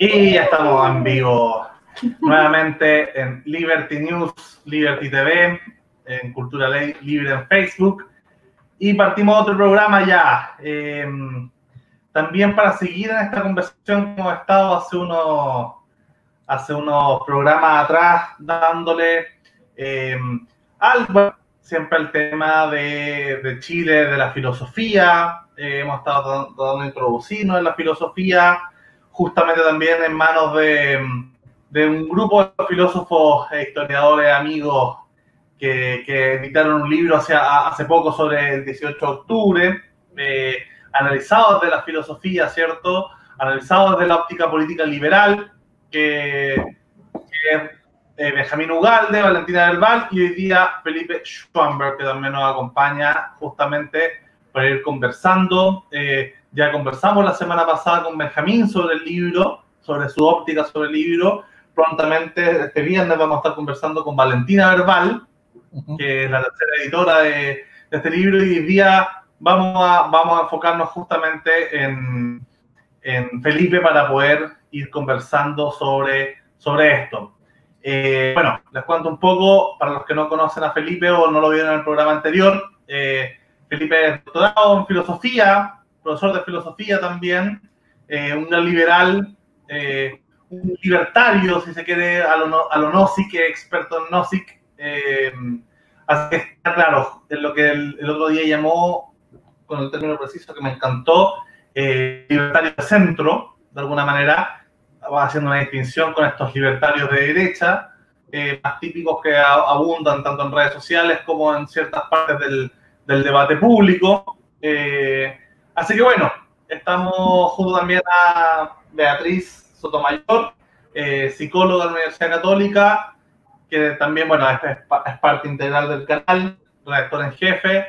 Y ya estamos en vivo nuevamente en Liberty News, Liberty TV, en Cultura Libre en Facebook. Y partimos otro programa ya. Em, también para seguir en esta conversación que hemos estado hace unos, hace unos programas atrás dándole eh, algo, siempre el tema de, de, Chile, de la filosofía. Eh, hemos estado dando introducirnos en la filosofía justamente también en manos de, de un grupo de filósofos e historiadores amigos que, editaron un libro hace, poco sobre el 18 de octubre, eh, analizado desde la filosofía, ¿cierto? Analizado desde la óptica política liberal, que, que eh, Benjamín Ugalde, Valentina Del y hoy día Felipe Schwamberg, que también nos acompaña justamente para ir conversando. Eh, ya conversamos la semana pasada con Benjamín sobre el libro, sobre su óptica sobre el libro. Prontamente, este viernes, vamos a estar conversando con Valentina Verbal, que es la tercera editora de, de, este libro, y hoy día vamos a, vamos a enfocarnos justamente en, en Felipe para poder ir conversando sobre, sobre esto. Eh, bueno, les cuento un poco, para los que no conocen a Felipe o no lo vieron en el programa anterior, eh, Felipe es doctorado en filosofía, profesor de filosofía también, eh, un liberal, eh, un libertario, si se quiere, a lo, a lo Nozick, experto en Nozick. Eh, así que está claro, en lo que el, el, otro día llamó, con el término preciso que me encantó, eh, libertario de centro, de alguna manera, va haciendo una distinción con estos libertarios de derecha, eh, más típicos que abundan tanto en redes sociales como en ciertas partes del, del debate público. Eh, Así que bueno, estamos junto también a Beatriz Sotomayor, eh, psicóloga de la Universidad Católica, que también, bueno, es, es, parte integral del canal, redactora en jefe,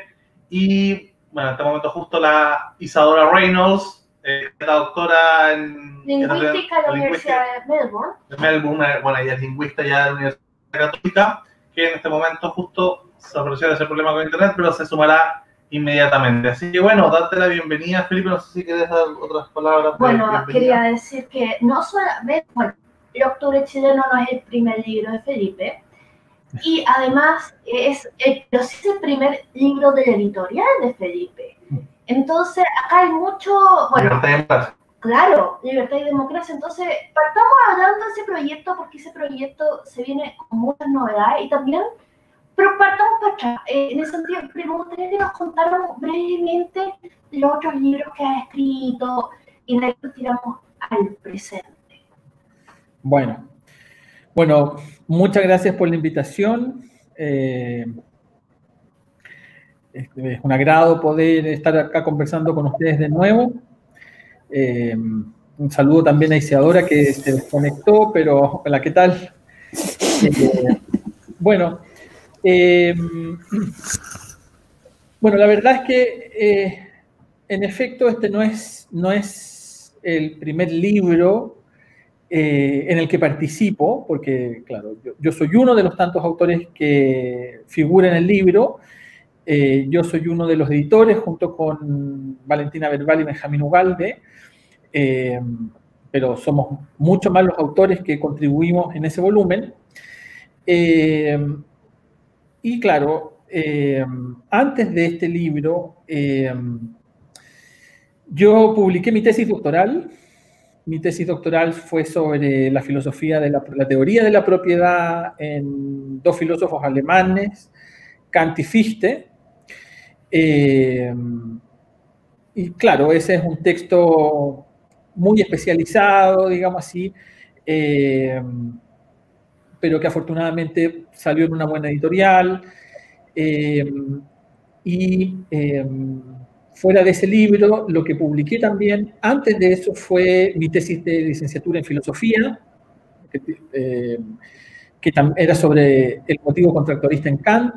y bueno, en este momento justo la Isadora Reynolds, eh, la doctora en lingüística de la Universidad de Melbourne. De Melbourne, bueno, ella es lingüista ya de la Universidad Católica, que en este momento justo se apreció ese problema con Internet, pero se sumará inmediatamente. Así que bueno, darte la bienvenida, Felipe. No sé si quieres dar otras palabras. Bueno, quería decir que no solamente, bueno, El Octubre Chileno no es el primer libro de Felipe, y además es, el, pero sí es el primer libro de la editorial de Felipe. Entonces, acá hay mucho, bueno, Libertad y democracia. claro, libertad y democracia. Entonces, partamos hablando de ese proyecto porque ese proyecto se viene con muchas novedades y también pero partamos para atrás. En ese sentido, gustaría que nos contaran brevemente los otros libros que ha escrito y de ahí tiramos al presente. Bueno, bueno, muchas gracias por la invitación. Eh, es un agrado poder estar acá conversando con ustedes de nuevo. Eh, un saludo también a Isidora que se desconectó, pero hola, ¿qué tal? Eh, bueno, eh, bueno, la verdad es que, eh, en efecto, este no es, no es el primer libro eh, en el que participo, porque, claro, yo, soy uno de los tantos autores que figura en el libro. Eh, yo soy uno de los editores, junto con Valentina Verbal y Benjamín Ugalde, pero somos mucho más los autores que contribuimos en ese volumen. Y claro, eh, antes de este libro, eh, yo publiqué mi tesis doctoral. Mi tesis doctoral fue sobre la filosofía de la, teoría de la propiedad en dos filósofos alemanes, Kant y Fichte. Eh, y claro, ese es un texto muy especializado, digamos así, pero que afortunadamente salió en una buena editorial. Eh, y eh, fuera de ese libro, lo que publiqué también, antes de eso, fue mi tesis de licenciatura en filosofía, que, eh, que era sobre el motivo contractualista en Kant.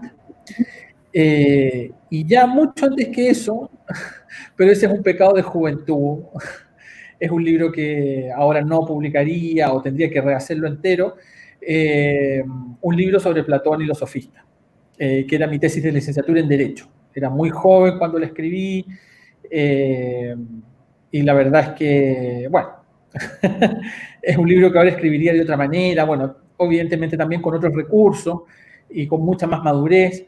y ya mucho antes que eso, pero ese es un pecado de juventud, es un libro que ahora no publicaría o tendría que rehacerlo entero, eh, un libro sobre Platón y los sofistas, eh, que era mi tesis de licenciatura en Derecho. Era muy joven cuando lo escribí eh, y la verdad es que, bueno, es un libro que ahora escribiría de otra manera, bueno, evidentemente también con otros recursos y con mucha más madurez.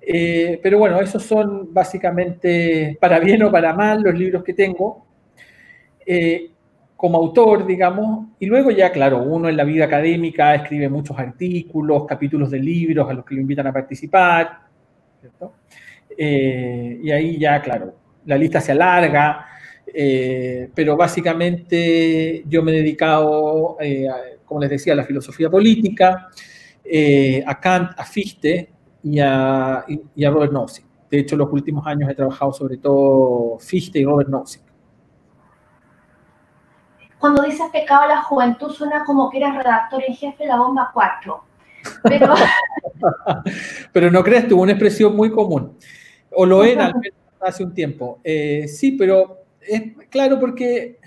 Pero bueno, esos son básicamente, para bien o para mal, los libros que tengo como autor, digamos. Y luego ya, claro, uno en la vida académica escribe muchos artículos, capítulos de libros a los que lo invitan a participar. Eh, y ahí ya, claro, la lista se alarga. pero básicamente yo me he dedicado, como les decía, a la filosofía política, a Kant, a Fichte, y a, y a Robert Nozick. De hecho, los últimos años he trabajado sobre todo Fichte y Robert Nozick. Cuando dices pecado a la juventud, suena como que eras redactor en jefe de la bomba 4. Pero, no crees, tuvo una expresión muy común. O lo era al menos hace un tiempo. Eh, sí, pero es claro porque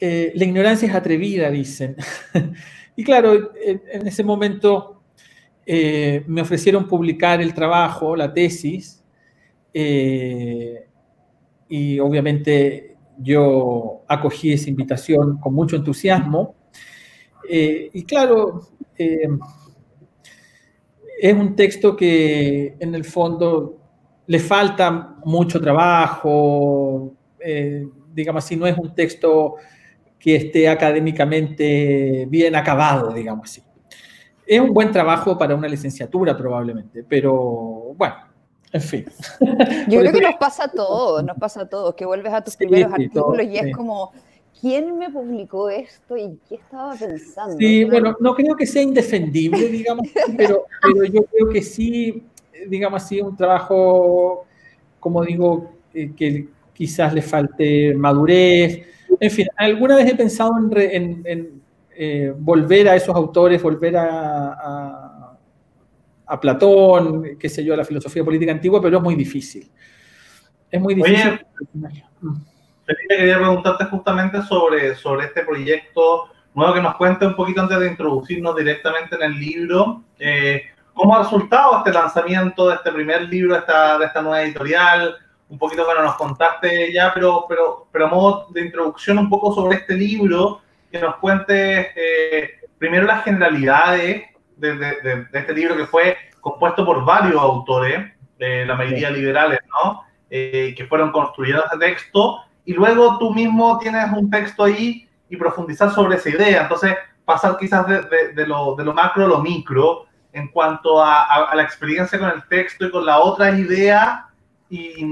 eh, la ignorancia es atrevida, dicen. y claro, en ese momento eh, me ofrecieron publicar el trabajo, la tesis, y obviamente yo acogí esa invitación con mucho entusiasmo. Eh, y claro, es un texto que en el fondo le falta mucho trabajo, digamos así, no es un texto que esté académicamente bien acabado, digamos así. Es un buen trabajo para una licenciatura probablemente, pero bueno, en fin. Yo creo que nos pasa a todos, nos pasa a todos, que vuelves a tus primeros artículos y es como, ¿quién me publicó esto y qué estaba pensando? Sí, bueno, no creo que sea indefendible, digamos, pero, pero yo creo que sí, digamos así, un trabajo, como digo, eh, que quizás le falte madurez. En fin, alguna vez he pensado en eh, volver a esos autores, volver a, a, Platón, qué sé yo, a la filosofía política antigua, pero es muy difícil. Es muy difícil. Oye, Felipe, quería preguntarte justamente sobre, sobre este proyecto nuevo que nos cuente un poquito antes de introducirnos directamente en el libro. Eh, ¿Cómo ha resultado este lanzamiento de este primer libro, de esta, de esta nueva editorial? Un poquito, bueno, nos contaste ya, pero, pero, pero a modo de introducción un poco sobre este libro que nos cuente eh, primero las generalidades de, este libro que fue compuesto por varios autores, la mayoría liberales, ¿no? Eh, que fueron construyendo este texto, y luego tú mismo tienes un texto ahí y profundizar sobre esa idea. Entonces, pasar quizás de, lo, de lo, macro a lo micro en cuanto a, la experiencia con el texto y con la otra idea y,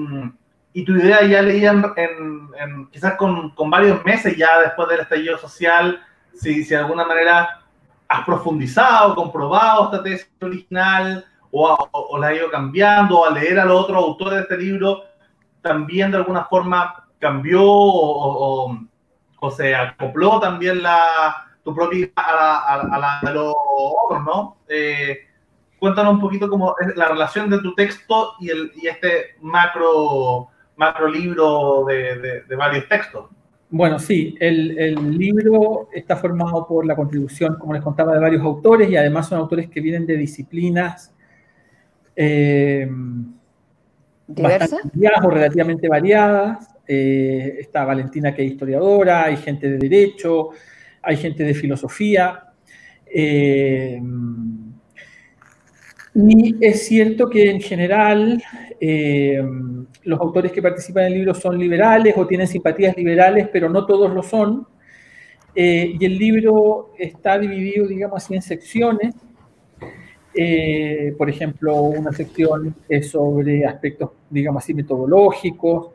y tu idea ya leía en, quizás con, con, varios meses ya después del estallido social, si, si de alguna manera has profundizado, comprobado esta tesis original o, o, la has ido cambiando, o al leer a los otros autores de este libro, también de alguna forma cambió o, o se acopló también la, tu propia a la, a, de los otros, ¿no? Eh, cuéntanos un poquito cómo es la relación de tu texto y, el, y este macro macro libro de, varios textos. Bueno, sí, el, el, libro está formado por la contribución, como les contaba, de varios autores y además son autores que vienen de disciplinas eh, ¿Diversas? o relativamente variadas. Eh, está Valentina, que es historiadora, hay gente de derecho, hay gente de filosofía. Eh, y es cierto que en general eh, los autores que participan en el libro son liberales o tienen simpatías liberales, pero no todos lo son. Eh, y el libro está dividido, digamos así, en secciones. Eh, por ejemplo, una sección es sobre aspectos, digamos así, metodológicos.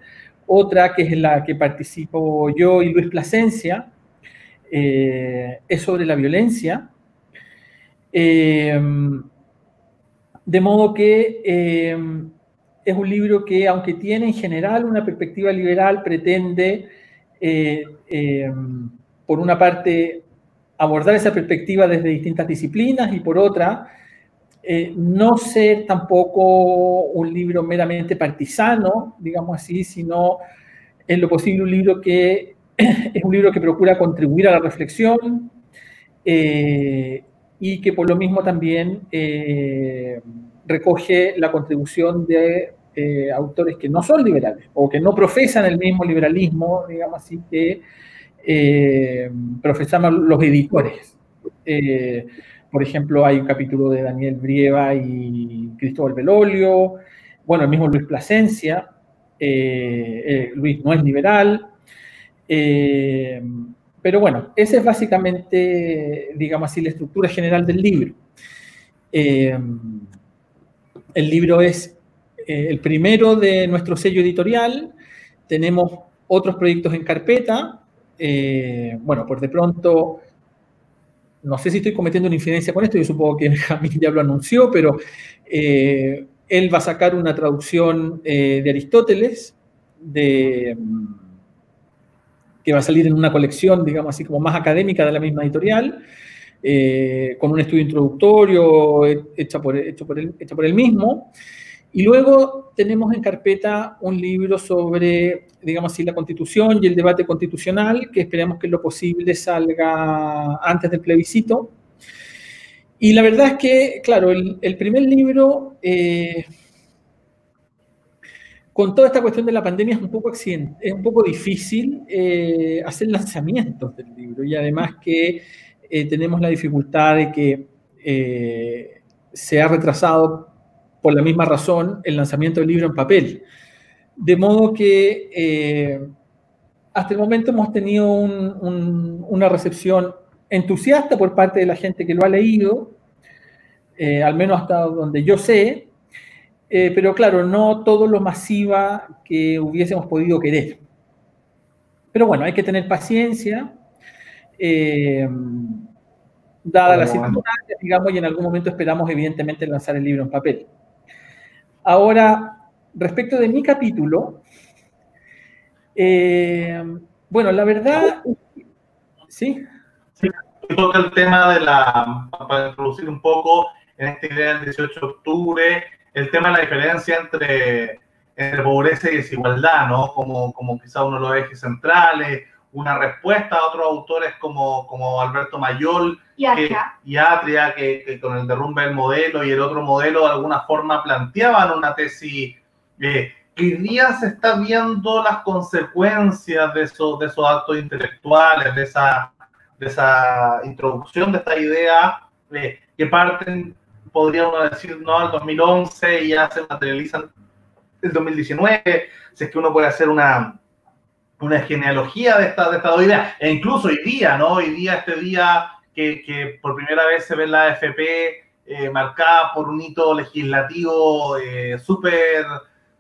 Otra, que es la que participo yo y Luis Plasencia, es sobre la violencia. De modo que es un libro que, aunque tiene en general una perspectiva liberal, pretende, eh, eh, por una parte, abordar esa perspectiva desde distintas disciplinas y por otra, eh, no ser tampoco un libro meramente partisano, digamos así, sino en lo posible un libro que es un libro que procura contribuir a la reflexión y que por lo mismo también recoge la contribución de eh, autores que no son liberales o que no profesan el mismo liberalismo, digamos así, que eh, profesamos los editores. Eh, por ejemplo, hay un capítulo de Daniel Brieva y Cristóbal Belolio, bueno, el mismo Luis Plasencia, Luis no es liberal, pero bueno, esa es básicamente, digamos así, la estructura general del libro. El libro es el primero de nuestro sello editorial, tenemos otros proyectos en carpeta. Eh, bueno, por de pronto, no sé si estoy cometiendo una infidencia con esto, yo supongo que Jamil ya lo anunció, pero eh, él va a sacar una traducción eh, de Aristóteles, que va a salir en una colección, digamos así, como más académica de la misma editorial, con un estudio introductorio hecho por, hecho por, hecho él mismo. Y luego tenemos en carpeta un libro sobre, digamos así, la constitución y el debate constitucional, que esperamos que lo posible salga antes del plebiscito. Y la verdad es que, claro, el, primer libro, eh, con toda esta cuestión de la pandemia, es un poco, es un poco difícil eh, hacer lanzamientos del libro. Y además que eh, tenemos la dificultad de que se ha retrasado por la misma razón el lanzamiento del libro en papel. De modo que eh, hasta el momento hemos tenido una recepción entusiasta por parte de la gente que lo ha leído, eh, al menos hasta donde yo sé, eh, pero claro, no todo lo masiva que hubiésemos podido querer. Pero bueno, hay que tener paciencia, dada las circunstancias, digamos, y en algún momento esperamos evidentemente lanzar el libro en papel. Ahora, respecto de mi capítulo, eh, bueno, la verdad, ¿sí? Sí, toca el tema de la, para introducir un poco en esta idea del 18 de octubre, el tema de la diferencia entre, entre pobreza y desigualdad, ¿no? Como, como quizá uno de los ejes centrales, una respuesta a otros autores como, como Alberto Mayol y Atria, que, con el derrumbe del modelo y el otro modelo de alguna forma planteaban una tesis eh, que hoy día se está viendo las consecuencias de esos, de esos actos intelectuales, de esa, de esa introducción de esta idea eh, que parten, podríamos decir, no al 2011 y ya se materializan el 2019, si es que uno puede hacer una, una genealogía de esta, de esta idea. E incluso hoy día, ¿no? Hoy día, este día que, que por primera vez se ve la AFP eh, marcada por un hito legislativo eh, súper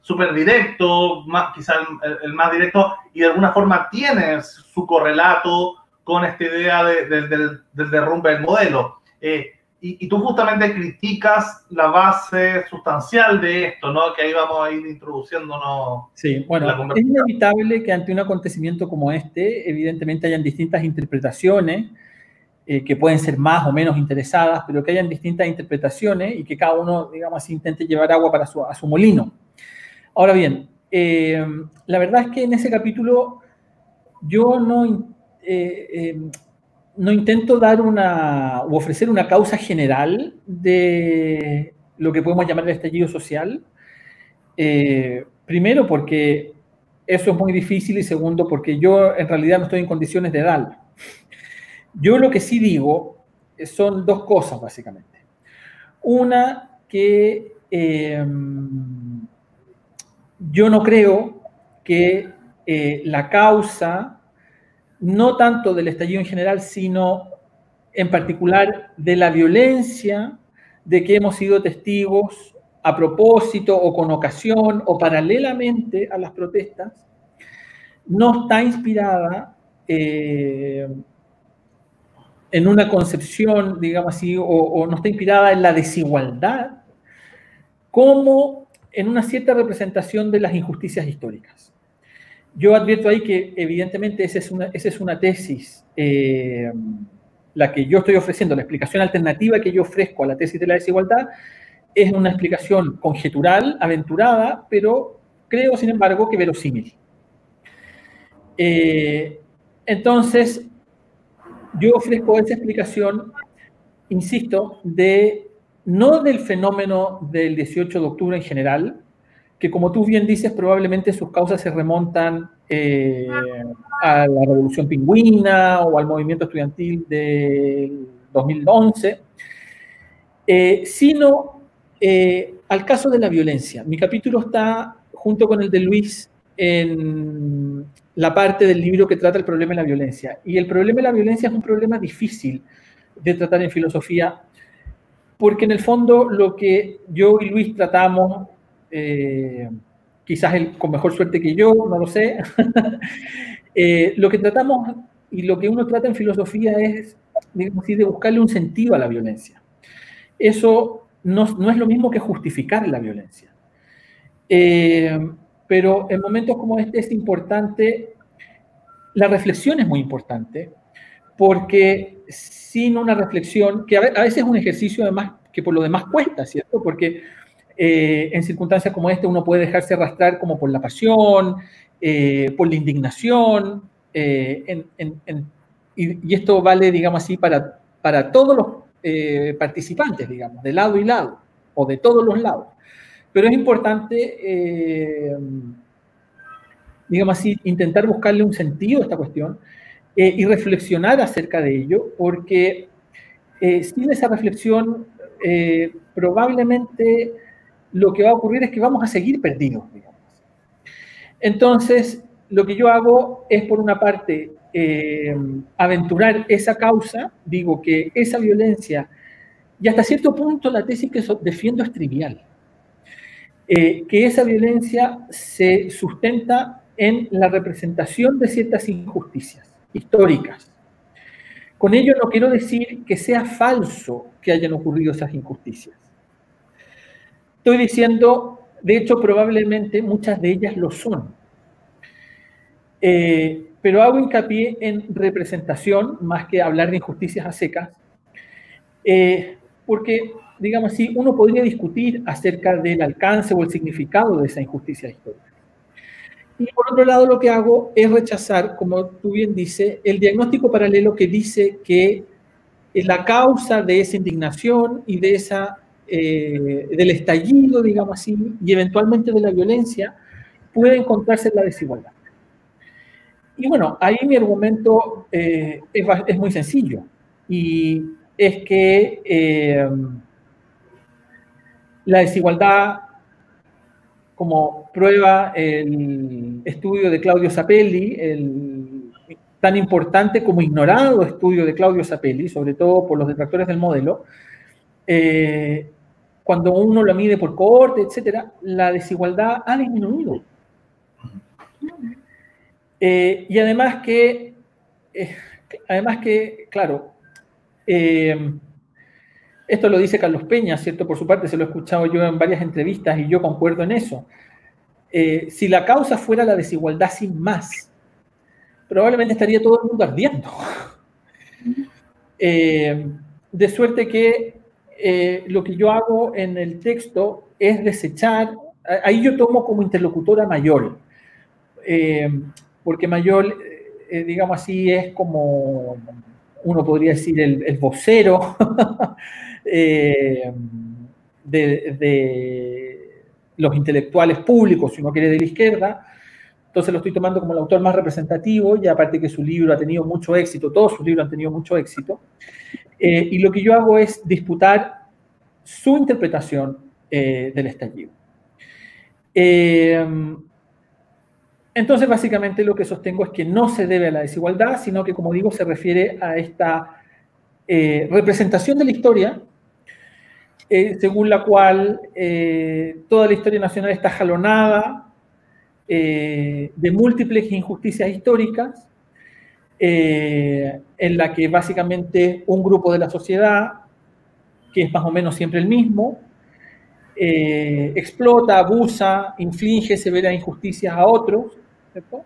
súper directo, más, quizá el, más directo, y de alguna forma tiene su correlato con esta idea del, del, derrumbe del modelo. Eh, y, tú justamente criticas la base sustancial de esto, ¿no? Que ahí vamos a ir introduciéndonos. Sí, bueno, es inevitable que ante un acontecimiento como este, evidentemente hayan distintas interpretaciones eh, que pueden ser más o menos interesadas, pero que hayan distintas interpretaciones y que cada uno, digamos intente llevar agua para su, a su molino. Ahora bien, eh, la verdad es que en ese capítulo yo no... Eh, no intento dar una o ofrecer una causa general de lo que podemos llamar el estallido social. Eh, primero porque eso es muy difícil y segundo porque yo en realidad no estoy en condiciones de darlo. Yo lo que sí digo son dos cosas básicamente. Una que em, yo no creo que eh, la causa no tanto del estallido en general, sino en particular de la violencia de que hemos sido testigos a propósito o con ocasión o paralelamente a las protestas, no está inspirada eh, en una concepción, digamos así, o, no está inspirada en la desigualdad, como en una cierta representación de las injusticias históricas. Yo advierto ahí que evidentemente esa es una, esa es una tesis, eh, la que yo estoy ofreciendo, la explicación alternativa que yo ofrezco a la tesis de la desigualdad, es una explicación conjetural, aventurada, pero creo, sin embargo, que verosímil. Eh, entonces, yo ofrezco esa explicación, insisto, de no del fenómeno del 18 de octubre en general, que como tú bien dices, probablemente sus causas se remontan eh, a la Revolución Pingüina o al movimiento estudiantil del 2011, eh, sino eh, al caso de la violencia. Mi capítulo está junto con el de Luis en la parte del libro que trata el problema de la violencia. Y el problema de la violencia es un problema difícil de tratar en filosofía, porque en el fondo lo que yo y Luis tratamos, eh, quizás con mejor suerte que yo, no lo sé, eh, lo que tratamos y lo que uno trata en filosofía es, digamos de buscarle un sentido a la violencia. Eso no, no es lo mismo que justificar la violencia. Eh, pero en momentos como este es importante, la reflexión es muy importante, porque sin una reflexión, que a veces es un ejercicio además que por lo demás cuesta, ¿cierto? Porque eh, en circunstancias como esta uno puede dejarse arrastrar como por la pasión, eh, por la indignación, eh, y, esto vale, digamos así, para, para todos los participantes, digamos, de lado y lado, o de todos los lados. Pero es importante, eh, digamos así, intentar buscarle un sentido a esta cuestión eh, y reflexionar acerca de ello, porque eh, sin esa reflexión probablemente lo que va a ocurrir es que vamos a seguir perdidos. Digamos. Entonces, lo que yo hago es, por una parte, aventurar esa causa, digo que esa violencia, y hasta cierto punto la tesis que defiendo es trivial. Eh, que esa violencia se sustenta en la representación de ciertas injusticias históricas. Con ello no quiero decir que sea falso que hayan ocurrido esas injusticias. Estoy diciendo, de hecho, probablemente muchas de ellas lo son. Eh, pero hago hincapié en representación más que hablar de injusticias a secas, eh, porque digamos así, uno podría discutir acerca del alcance o el significado de esa injusticia histórica. Y por otro lado, lo que hago es rechazar, como tú bien dices, el diagnóstico paralelo que dice que la causa de esa indignación y de esa, eh, del estallido, digamos así, y eventualmente de la violencia, puede encontrarse en la desigualdad. Y bueno, ahí mi argumento eh, es, muy sencillo, y es que eh, la desigualdad, como prueba el estudio de Claudio Sapelli, el tan importante como ignorado estudio de Claudio Sapelli, sobre todo por los detractores del modelo, cuando uno lo mide por cohorte, etcétera, la desigualdad ha disminuido. Eh, y además que, eh, además que, claro, esto lo dice Carlos Peña, ¿cierto? Por su parte, se lo he escuchado yo en varias entrevistas y yo concuerdo en eso. Eh, si la causa fuera la desigualdad sin más, probablemente estaría todo el mundo ardiendo. Eh, de suerte que eh, lo que yo hago en el texto es desechar, ahí yo tomo como interlocutora Mayor, porque Mayor, digamos así, es como, uno podría decir, el, vocero Eh, de, los intelectuales públicos, si uno quiere, de la izquierda. Entonces lo estoy tomando como el autor más representativo y aparte que su libro ha tenido mucho éxito, todos sus libros han tenido mucho éxito. Eh, y lo que yo hago es disputar su interpretación eh, del estallido. entonces, básicamente lo que sostengo es que no se debe a la desigualdad, sino que, como digo, se refiere a esta representación de la historia eh, según la cual eh, toda la historia nacional está jalonada eh, de múltiples injusticias históricas, en la que básicamente un grupo de la sociedad, que es más o menos siempre el mismo, explota, abusa, inflige severas injusticias a otros, ¿cierto?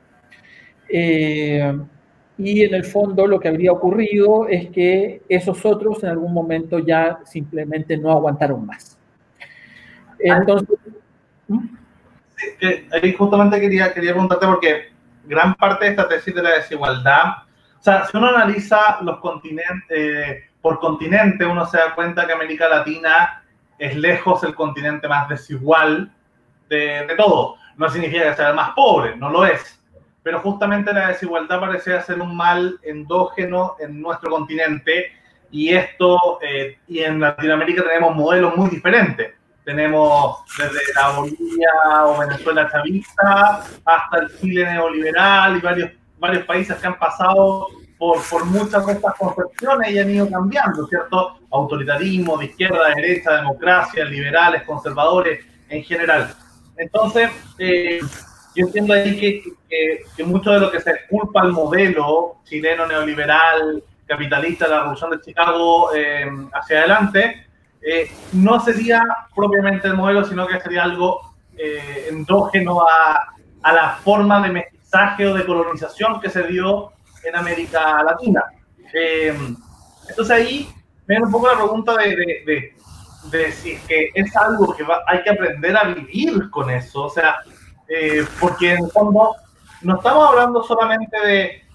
y en el fondo lo que habría ocurrido es que esos otros en algún momento ya simplemente no aguantaron más. Entonces... ¿Mm? ahí justamente quería, quería preguntarte porque gran parte de esta tesis de la desigualdad, o sea, si uno analiza los continentes, eh, por continente, uno se da cuenta que América Latina es lejos el continente más desigual de, de todo. No significa que sea el más pobre, no lo es pero justamente la desigualdad parecía ser un mal endógeno en nuestro continente y esto, eh, y en Latinoamérica tenemos modelos muy diferentes. Tenemos desde la Bolivia o Venezuela chavista hasta el Chile neoliberal y varios, varios países que han pasado por, por muchas de estas concepciones y han ido cambiando, ¿cierto? Autoritarismo, de izquierda, de derecha, democracia, liberales, conservadores en general. Entonces, eh, yo entiendo ahí que, que, mucho de lo que se culpa al modelo chileno neoliberal, capitalista la Revolución de Chicago eh, hacia adelante, eh, no sería propiamente el modelo, sino que sería algo eh, endógeno a, a, la forma de mestizaje o de colonización que se dio en América Latina. entonces ahí me viene un poco la pregunta de, de, de, si es que es algo que hay que aprender a vivir con eso. O sea, eh, porque en el fondo no estamos hablando solamente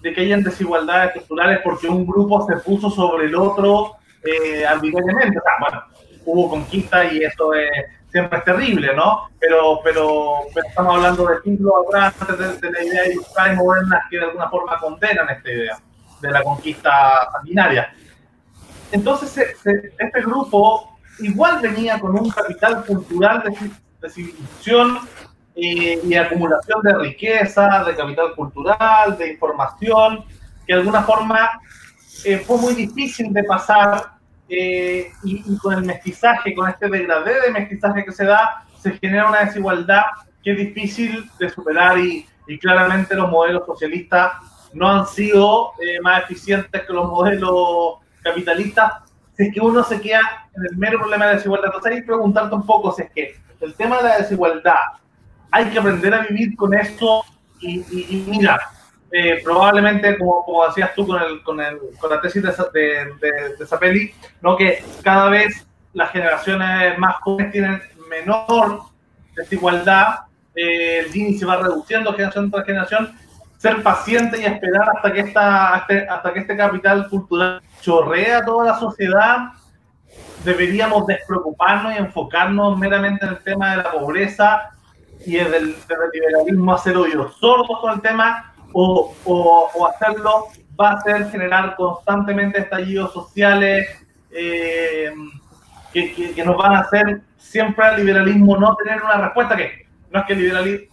de, que hayan desigualdades estructurales porque un grupo se puso sobre el otro eh, arbitrariamente. O sea, bueno, hubo conquista y eso es, siempre es terrible, ¿no? Pero, pero, estamos hablando de siglos atrás de, la idea de y modernas que de alguna forma condenan esta idea de la conquista sanguinaria. Entonces, este grupo igual venía con un capital cultural de, de civilización y, acumulación de riqueza, de capital cultural, de información, que de alguna forma eh, fue muy difícil de pasar eh, y, con el mestizaje, con este degradé de mestizaje que se da, se genera una desigualdad que es difícil de superar y, claramente los modelos socialistas no han sido eh, más eficientes que los modelos capitalistas. Si es que uno se queda en el mero problema de desigualdad, entonces hay que preguntarte un poco si es que el tema de la desigualdad hay que aprender a vivir con esto y, y, mira, eh, probablemente, como, como decías tú con, el, con, el, con la tesis de, de, de, Zapelli, ¿no? que cada vez las generaciones más jóvenes tienen menor desigualdad, eh, el índice va reduciendo generación tras generación, ser paciente y esperar hasta que, esta, hasta que este capital cultural chorrea toda la sociedad, deberíamos despreocuparnos y enfocarnos meramente en el tema de la pobreza y desde el, liberalismo hacer oídos sordos con el tema o, o, hacerlo va a ser generar constantemente estallidos sociales eh, que, que, nos van a hacer siempre al liberalismo no tener una respuesta que no es que el liberalismo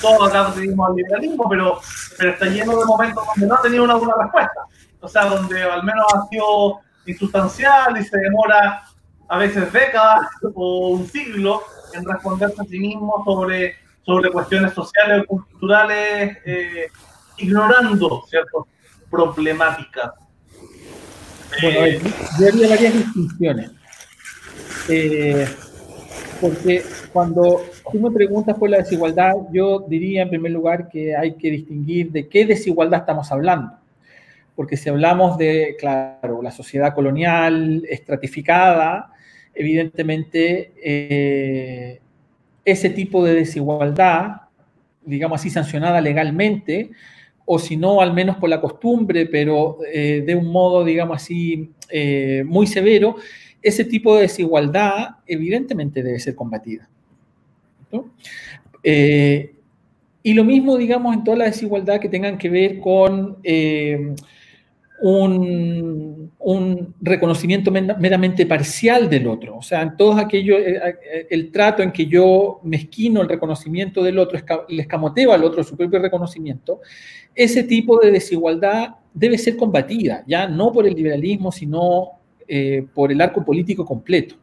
todos acá seguimos al liberalismo pero, pero está lleno de momentos donde no ha tenido una buena respuesta. O sea donde al menos ha sido insustancial y se demora a veces décadas o un siglo en responderse a sí mismo sobre, sobre cuestiones sociales o culturales, eh, ignorando ciertas problemáticas. Bueno, yo haría varias distinciones. Eh, porque cuando tú me preguntas por la desigualdad, yo diría en primer lugar que hay que distinguir de qué desigualdad estamos hablando. Porque si hablamos de, claro, la sociedad colonial estratificada, evidentemente eh, ese tipo de desigualdad, digamos así, sancionada legalmente, o si no, al menos por la costumbre, pero eh, de un modo, digamos así, eh, muy severo, ese tipo de desigualdad evidentemente debe ser combatida. y lo mismo, digamos, en toda la desigualdad que tengan que ver con un, reconocimiento meramente parcial del otro. O sea, en todos aquellos, eh, eh, el trato en que yo mezquino el reconocimiento del otro, le escamoteo al otro su propio reconocimiento, ese tipo de desigualdad debe ser combatida, ya no por el liberalismo, sino eh, por el arco político completo.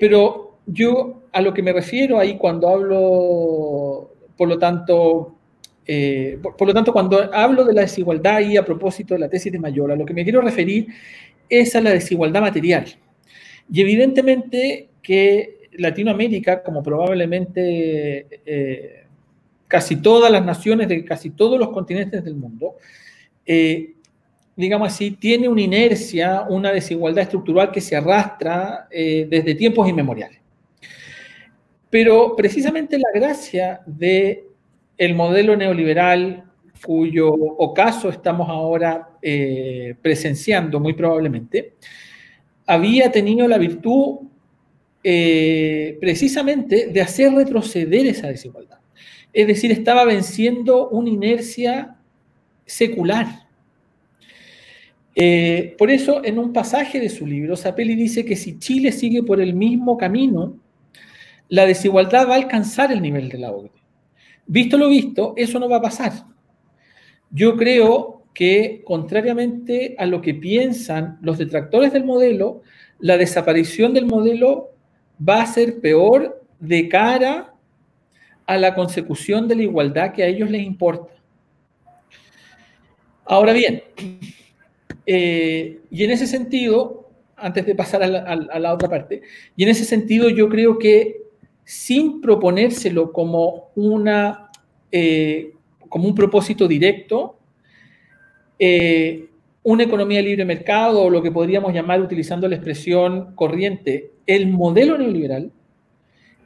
pero yo a lo que me refiero ahí cuando hablo, por lo tanto, eh, por, lo tanto, cuando hablo de la desigualdad y a propósito de la tesis de Mayor, a lo que me quiero referir es a la desigualdad material. Y evidentemente que Latinoamérica, como probablemente eh, casi todas las naciones de casi todos los continentes del mundo, eh, digamos así, tiene una inercia, una desigualdad estructural que se arrastra desde tiempos inmemoriales. Pero precisamente la gracia de el modelo neoliberal cuyo ocaso estamos ahora eh, presenciando muy probablemente, había tenido la virtud eh, precisamente de hacer retroceder esa desigualdad. es decir, estaba venciendo una inercia secular. Eh, por eso, en un pasaje de su libro, Zapelli dice que si Chile sigue por el mismo camino, la desigualdad va a alcanzar el nivel de la OCDE. Visto lo visto, eso no va a pasar. Yo creo que, contrariamente a lo que piensan los detractores del modelo, la desaparición del modelo va a ser peor de cara a la consecución de la igualdad que a ellos les importa. Ahora bien, eh, y en ese sentido, antes de pasar a la, otra parte, y en ese sentido yo creo que sin proponérselo como, una, eh, como un propósito directo, eh, una economía libre mercado o lo que podríamos llamar, utilizando la expresión corriente, el modelo neoliberal,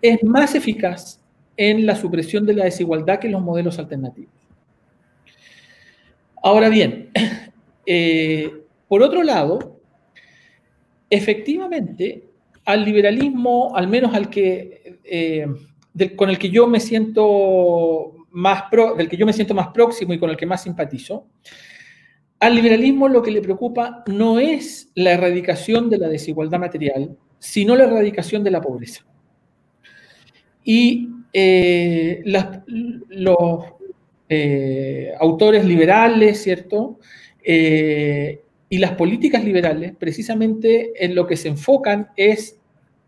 es más eficaz en la supresión de la desigualdad que los modelos alternativos. Ahora bien, eh, por otro lado, efectivamente, al liberalismo, al menos al que, eh, con el que yo me siento más del que yo me siento más próximo y con el que más simpatizo, al liberalismo lo que le preocupa no es la erradicación de la desigualdad material, sino la erradicación de la pobreza. Y eh, los eh, autores liberales, ¿cierto? Y las políticas liberales, precisamente en lo que se enfocan es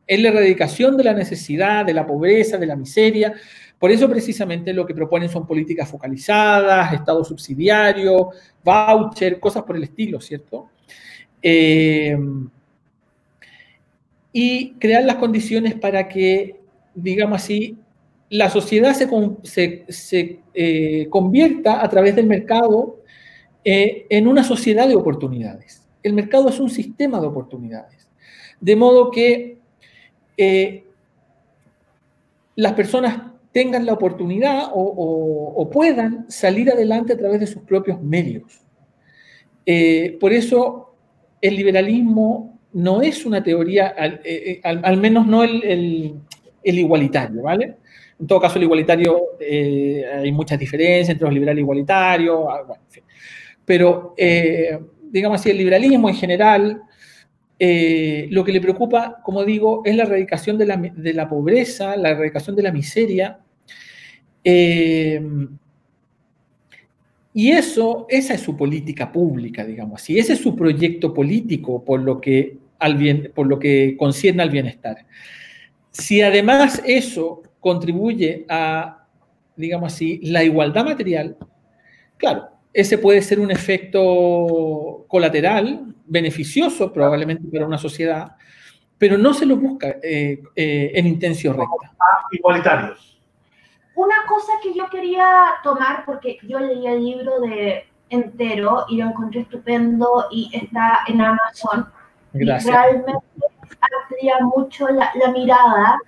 en la erradicación de la necesidad, de la pobreza, de la miseria. Por eso precisamente lo que proponen son políticas focalizadas, Estado subsidiario, voucher, cosas por el estilo, ¿cierto? Eh, y crear las condiciones para que, digamos así, la sociedad se, se, eh, convierta a través del mercado eh, en una sociedad de oportunidades. El mercado es un sistema de oportunidades. De modo que eh, las personas tengan la oportunidad o, puedan salir adelante a través de sus propios medios. por eso el liberalismo no es una teoría, al, menos no el, igualitario, ¿vale? En todo caso, el igualitario, eh, hay muchas diferencias entre los liberales igualitarios, ah, en fin. Pero, eh, digamos así, el liberalismo en general, eh, lo que le preocupa, como digo, es la erradicación de la, pobreza, la erradicación de la miseria. y eso, esa es su política pública, digamos así. Ese es su proyecto político por lo que, al bien, por lo que concierne al bienestar. Si además eso contribuye a, digamos así, la igualdad material, claro, ese puede ser un efecto colateral, beneficioso probablemente para una sociedad, pero no se lo busca eh, eh, en intención recta. Igualitarios. Una cosa que yo quería tomar, porque yo leí el libro de entero y lo encontré estupendo y está en Amazon. Gracias. realmente amplía mucho la, la mirada.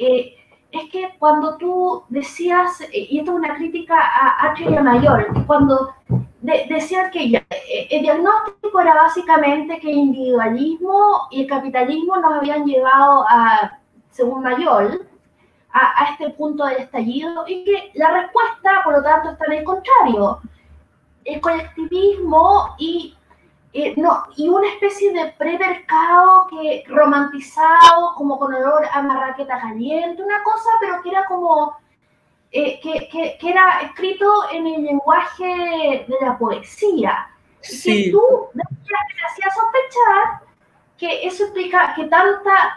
Eh, es que cuando tú decías, y esto es una crítica a Atria Mayor, cuando decían que eh, el diagnóstico era básicamente que el individualismo y el capitalismo nos habían llevado a, según Mayor, a, a, este punto del estallido y que la respuesta, por lo tanto, está en el contrario. El colectivismo y eh, no, y una especie de premercado que romantizado, como con olor a marraqueta caliente, una cosa, pero que era como, eh, que, que, que, era escrito en el lenguaje de la poesía. Sí. Que tú te hacía sospechar que eso explica que tanta,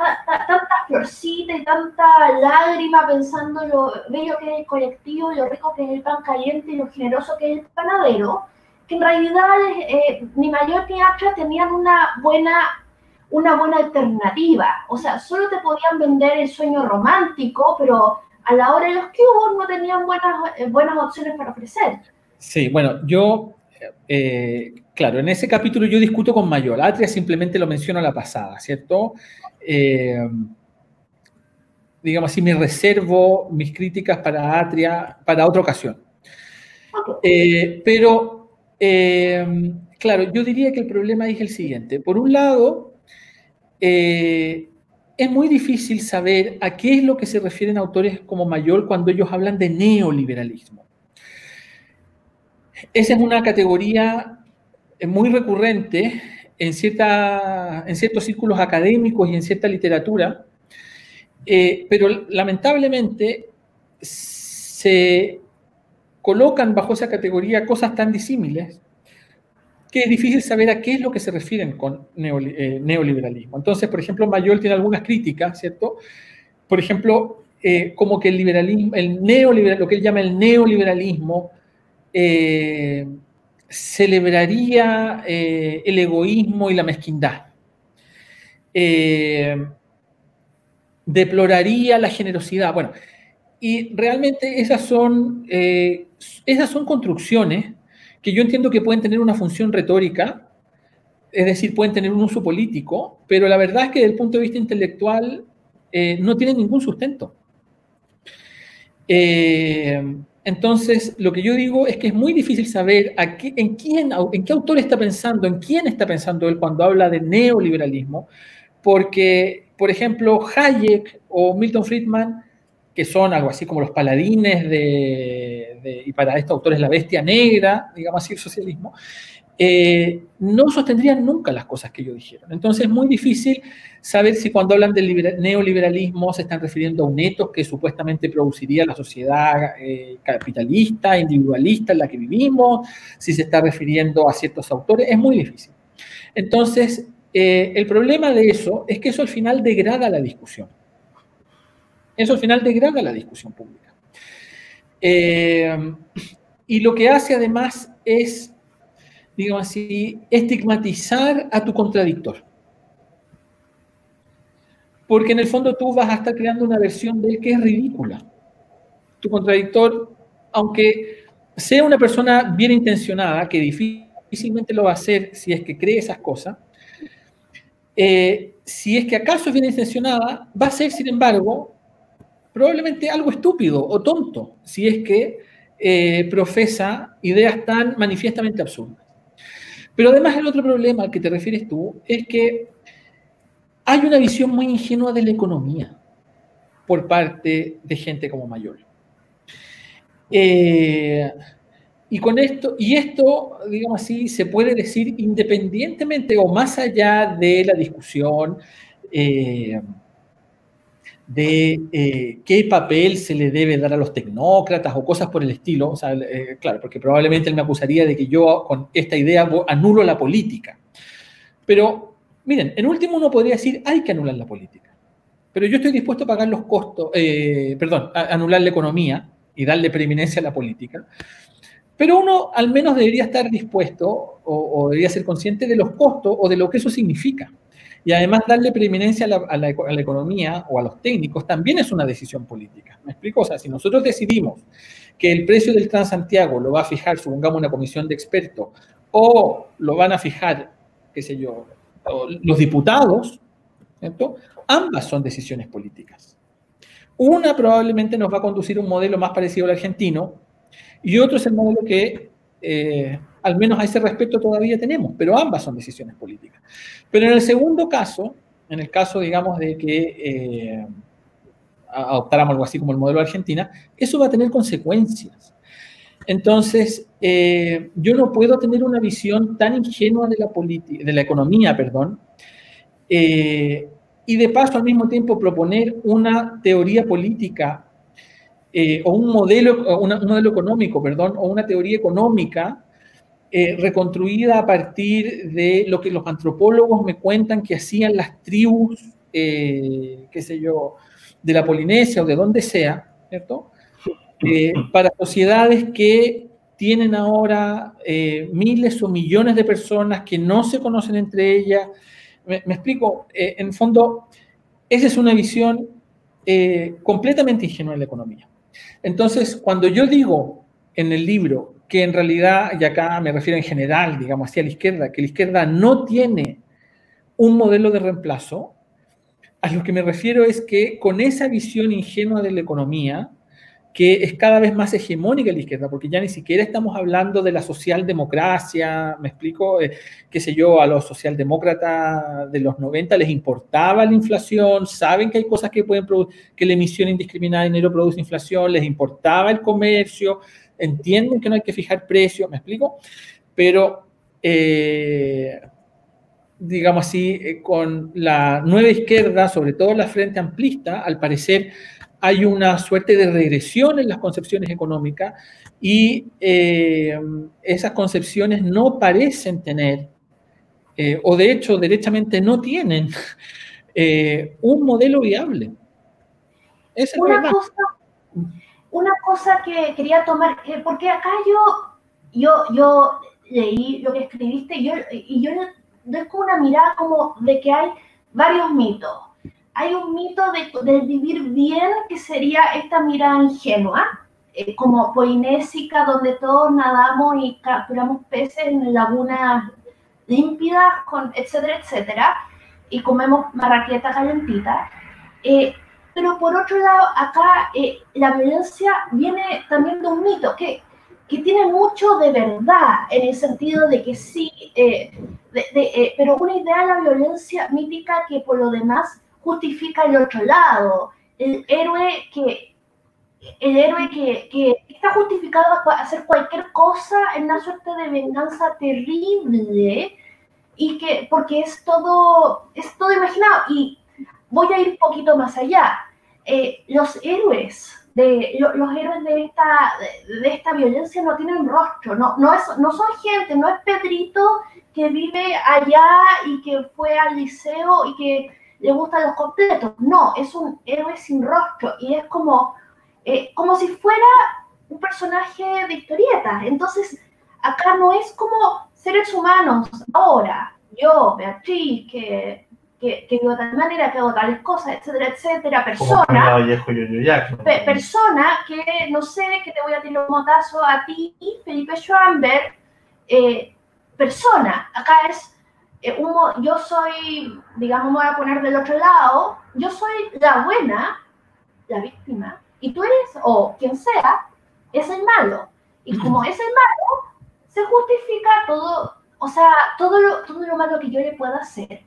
tanta florcita y tanta lágrima pensando lo bello que es el colectivo, lo rico que es el pan caliente y lo generoso que es el panadero, que en realidad eh, ni Mayor ni Atra tenían una buena, una buena alternativa. O sea, solo te podían vender el sueño romántico, pero a la hora de los cubos no tenían buenas, eh, buenas opciones para ofrecer. Sí, bueno, yo, eh, claro, en ese capítulo yo discuto con Mayor. Atria simplemente lo menciono a la pasada, ¿cierto? digamos así, me reservo mis críticas para Atria para otra ocasión. pero eh, claro, yo diría que el problema es el siguiente. Por un lado, eh, es muy difícil saber a qué es lo que se refieren autores como Mayol cuando ellos hablan de neoliberalismo. Esa es una categoría muy recurrente en ciertos círculos académicos y en cierta literatura, eh, pero lamentablemente se colocan bajo esa categoría cosas tan disímiles que es difícil saber a qué es lo que se refieren con eh, neoliberalismo. Entonces, por ejemplo, Mayol tiene algunas críticas, ¿cierto? Por ejemplo, eh, como que el liberalismo, el neoliberal, lo que él llama el neoliberalismo, eh, celebraría el egoísmo y la mezquindad. deploraría la generosidad. Bueno, y realmente esas son, esas son construcciones que yo entiendo que pueden tener una función retórica, es decir, pueden tener un uso político, pero la verdad es que desde el punto de vista intelectual eh, no tienen ningún sustento. Eh, entonces, lo que yo digo es que es muy difícil saber en, quién, en qué autor está pensando, en quién está pensando él cuando habla de neoliberalismo, porque, por ejemplo, Hayek o Milton Friedman, que son algo así como los paladines de, y para estos autores la bestia negra, digamos así, el socialismo, eh, no sostendrían nunca las cosas que ellos dijeron. Entonces es muy difícil saber si cuando hablan del neoliberalismo se están refiriendo a un etos que supuestamente produciría la sociedad eh, capitalista, individualista en la que vivimos, si se está refiriendo a ciertos autores, es muy difícil. Entonces, eh, el problema de eso es que eso al final degrada la discusión. Eso al final degrada la discusión pública. Eh, y lo que hace además es, digamos así, estigmatizar a tu contradictor. Porque en el fondo tú vas a estar creando una versión de él que es ridícula. Tu contradictor, aunque sea una persona bien intencionada, que difícilmente lo va a hacer si es que cree esas cosas, eh, si es que acaso es bien intencionada, va a ser, sin embargo, probablemente algo estúpido o tonto, si es que eh, profesa ideas tan manifiestamente absurdas. Pero además el otro problema al que te refieres tú es que hay una visión muy ingenua de la economía por parte de gente como Mayor. Eh, y con esto, y esto, digamos así, se puede decir independientemente o más allá de la discusión eh, de eh, qué papel se le debe dar a los tecnócratas o cosas por el estilo. O sea, eh, claro, porque probablemente él me acusaría de que yo con esta idea anulo la política. Pero, miren, en último uno podría decir, hay que anular la política. Pero yo estoy dispuesto a pagar los costos, eh, perdón, a anular la economía y darle preeminencia a la política. Pero uno al menos debería estar dispuesto o debería ser consciente de los costos o de lo que eso significa. Y además darle preeminencia a la, economía o a los técnicos también es una decisión política. ¿Me explico? O sea, si nosotros decidimos que el precio del Transantiago lo va a fijar, supongamos, una comisión de expertos, o lo van a fijar, qué sé yo, los diputados, ¿cierto? Ambas son decisiones políticas. Una probablemente nos va a conducir a un modelo más parecido al argentino y otro es el modelo que eh, al menos a ese respecto todavía tenemos, pero ambas son decisiones políticas. Pero en el segundo caso, en el caso, digamos, de que eh, adoptáramos algo así como el modelo de Argentina, eso va a tener consecuencias. Entonces, eh, yo no puedo tener una visión tan ingenua de la, de la economía, perdón, eh, y de paso al mismo tiempo proponer una teoría política o un modelo, un modelo económico, perdón, o una teoría económica eh, reconstruida a partir de lo que los antropólogos me cuentan que hacían las tribus, eh, qué sé yo, de la Polinesia o de donde sea, ¿cierto? Eh, para sociedades que tienen ahora miles o millones de personas que no se conocen entre ellas. Me, explico, en fondo, esa es una visión completamente ingenua de la economía. Entonces, cuando yo digo en el libro que en realidad, y acá me refiero en general, digamos, hacia la izquierda, que la izquierda no tiene un modelo de reemplazo, a lo que me refiero es que con esa visión ingenua de la economía, que es cada vez más hegemónica la izquierda, porque ya ni siquiera estamos hablando de la socialdemocracia, me explico, eh, qué sé yo, a los socialdemócratas de los 90 les importaba la inflación, saben que hay cosas que pueden que la emisión indiscriminada de dinero produce inflación, les importaba el comercio, entienden que no hay que fijar precios, me explico, pero... Eh, digamos así, eh, con la nueva izquierda, sobre todo la frente amplista, al parecer hay una suerte de regresión en las concepciones económicas y eh, esas concepciones no parecen tener, eh, o de hecho derechamente no tienen, eh, un modelo viable. una, cosa, una cosa que quería tomar, porque acá yo, yo, yo leí lo que escribiste y yo, y yo doy como una mirada como de que hay varios mitos hay un mito de, vivir bien que sería esta mirada ingenua, eh, como poinésica, donde todos nadamos y capturamos peces en lagunas límpidas, con, etcétera, etcétera, y comemos marraqueta calentita. Eh, pero por otro lado, acá eh, la violencia viene también de un mito que, que tiene mucho de verdad, en el sentido de que sí, pero una idea de la violencia mítica que por lo demás justifica el otro lado. El héroe que, el héroe que, que está justificado a hacer cualquier cosa en una suerte de venganza terrible y que porque es todo, es todo imaginado. Y voy a ir un poquito más allá. Eh, los héroes de los héroes de esta, de, esta violencia no tienen rostro, no, no, es, no son gente, no es Pedrito que vive allá y que fue al liceo y que le gustan los completos. No, es un héroe sin rostro y es como, eh, como si fuera un personaje de historieta. Entonces, acá no es como seres humanos. Ahora, yo, Beatriz, que, que, que de tal manera, que hago tales cosas, etcétera, etcétera, persona. persona que, no sé, que te voy a tirar un motazo a ti, Felipe Schwamberg. Eh, persona, acá es eh, yo soy, digamos, me voy a poner del otro lado, yo soy la buena, la víctima, y tú eres, o quien sea, es el malo. Y como es el malo, se justifica todo, o sea, todo lo, todo lo malo que yo le pueda hacer,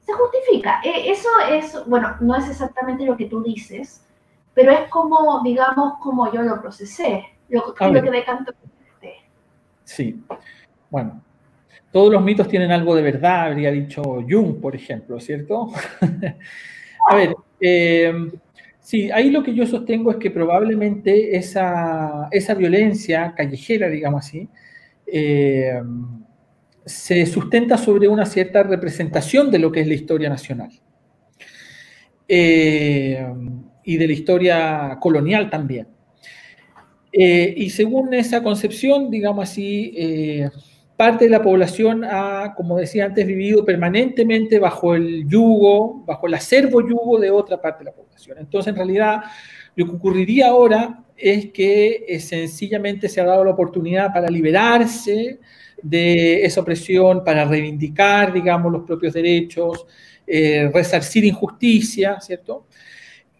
se justifica. E, eso es, bueno, no es exactamente lo que tú dices, pero es como, digamos, como yo lo procesé, lo, lo que decanto. Sí, bueno, todos los mitos tienen algo de verdad, habría dicho Jung, por ejemplo, ¿cierto? a ver, eh, sí, ahí lo que yo sostengo es que probablemente esa, esa violencia callejera, digamos así, eh, se sustenta sobre una cierta representación de lo que es la historia nacional. Eh, y de la historia colonial también. y según esa concepción, digamos así, parte de la población ha, como decía antes, vivido permanentemente bajo el yugo, bajo el acervo yugo de otra parte de la población. Entonces, en realidad, lo que ocurriría ahora es que eh, sencillamente se ha dado la oportunidad para liberarse de esa opresión, para reivindicar, digamos, los propios derechos, eh, resarcir injusticia, ¿cierto?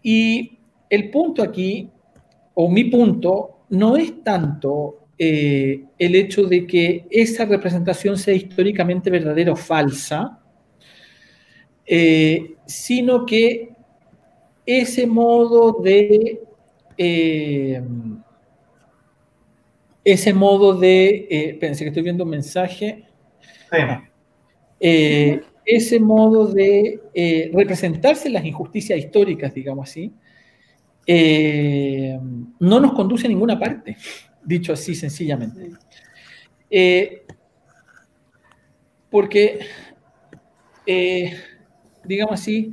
Y el punto aquí, o mi punto, no es tanto eh, el hecho de que esa representación sea históricamente verdadera o falsa, eh, sino que ese modo de eh, ese modo de pensé que estoy viendo un mensaje. Ah, ese modo de representarse las injusticias históricas digamos así no nos conduce a ninguna parte dicho así sencillamente. Eh, porque, eh, digamos así,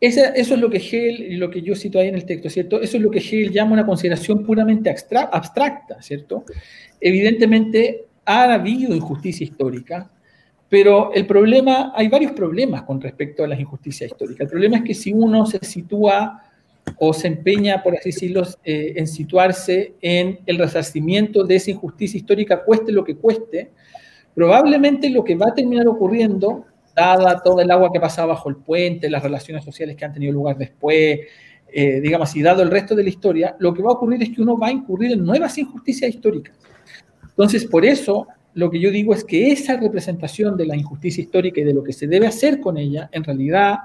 eso es lo que Hegel, lo que yo cito ahí en el texto, ¿cierto? Eso es lo que Hegel llama una consideración puramente abstracta, ¿cierto? Evidentemente ha habido injusticia histórica, pero el problema, hay varios problemas con respecto a las injusticias históricas. El problema es que si uno se sitúa o se empeña, por así decirlo, eh, en situarse en el resarcimiento de esa injusticia histórica, cueste lo que cueste, probablemente lo que va a terminar ocurriendo, dada toda el agua que pasa bajo el puente, las relaciones sociales que han tenido lugar después, eh, digamos así, dado el resto de la historia, lo que va a ocurrir es que uno va a incurrir en nuevas injusticias históricas. Entonces, por eso, lo que yo digo es que esa representación de la injusticia histórica y de lo que se debe hacer con ella, en realidad,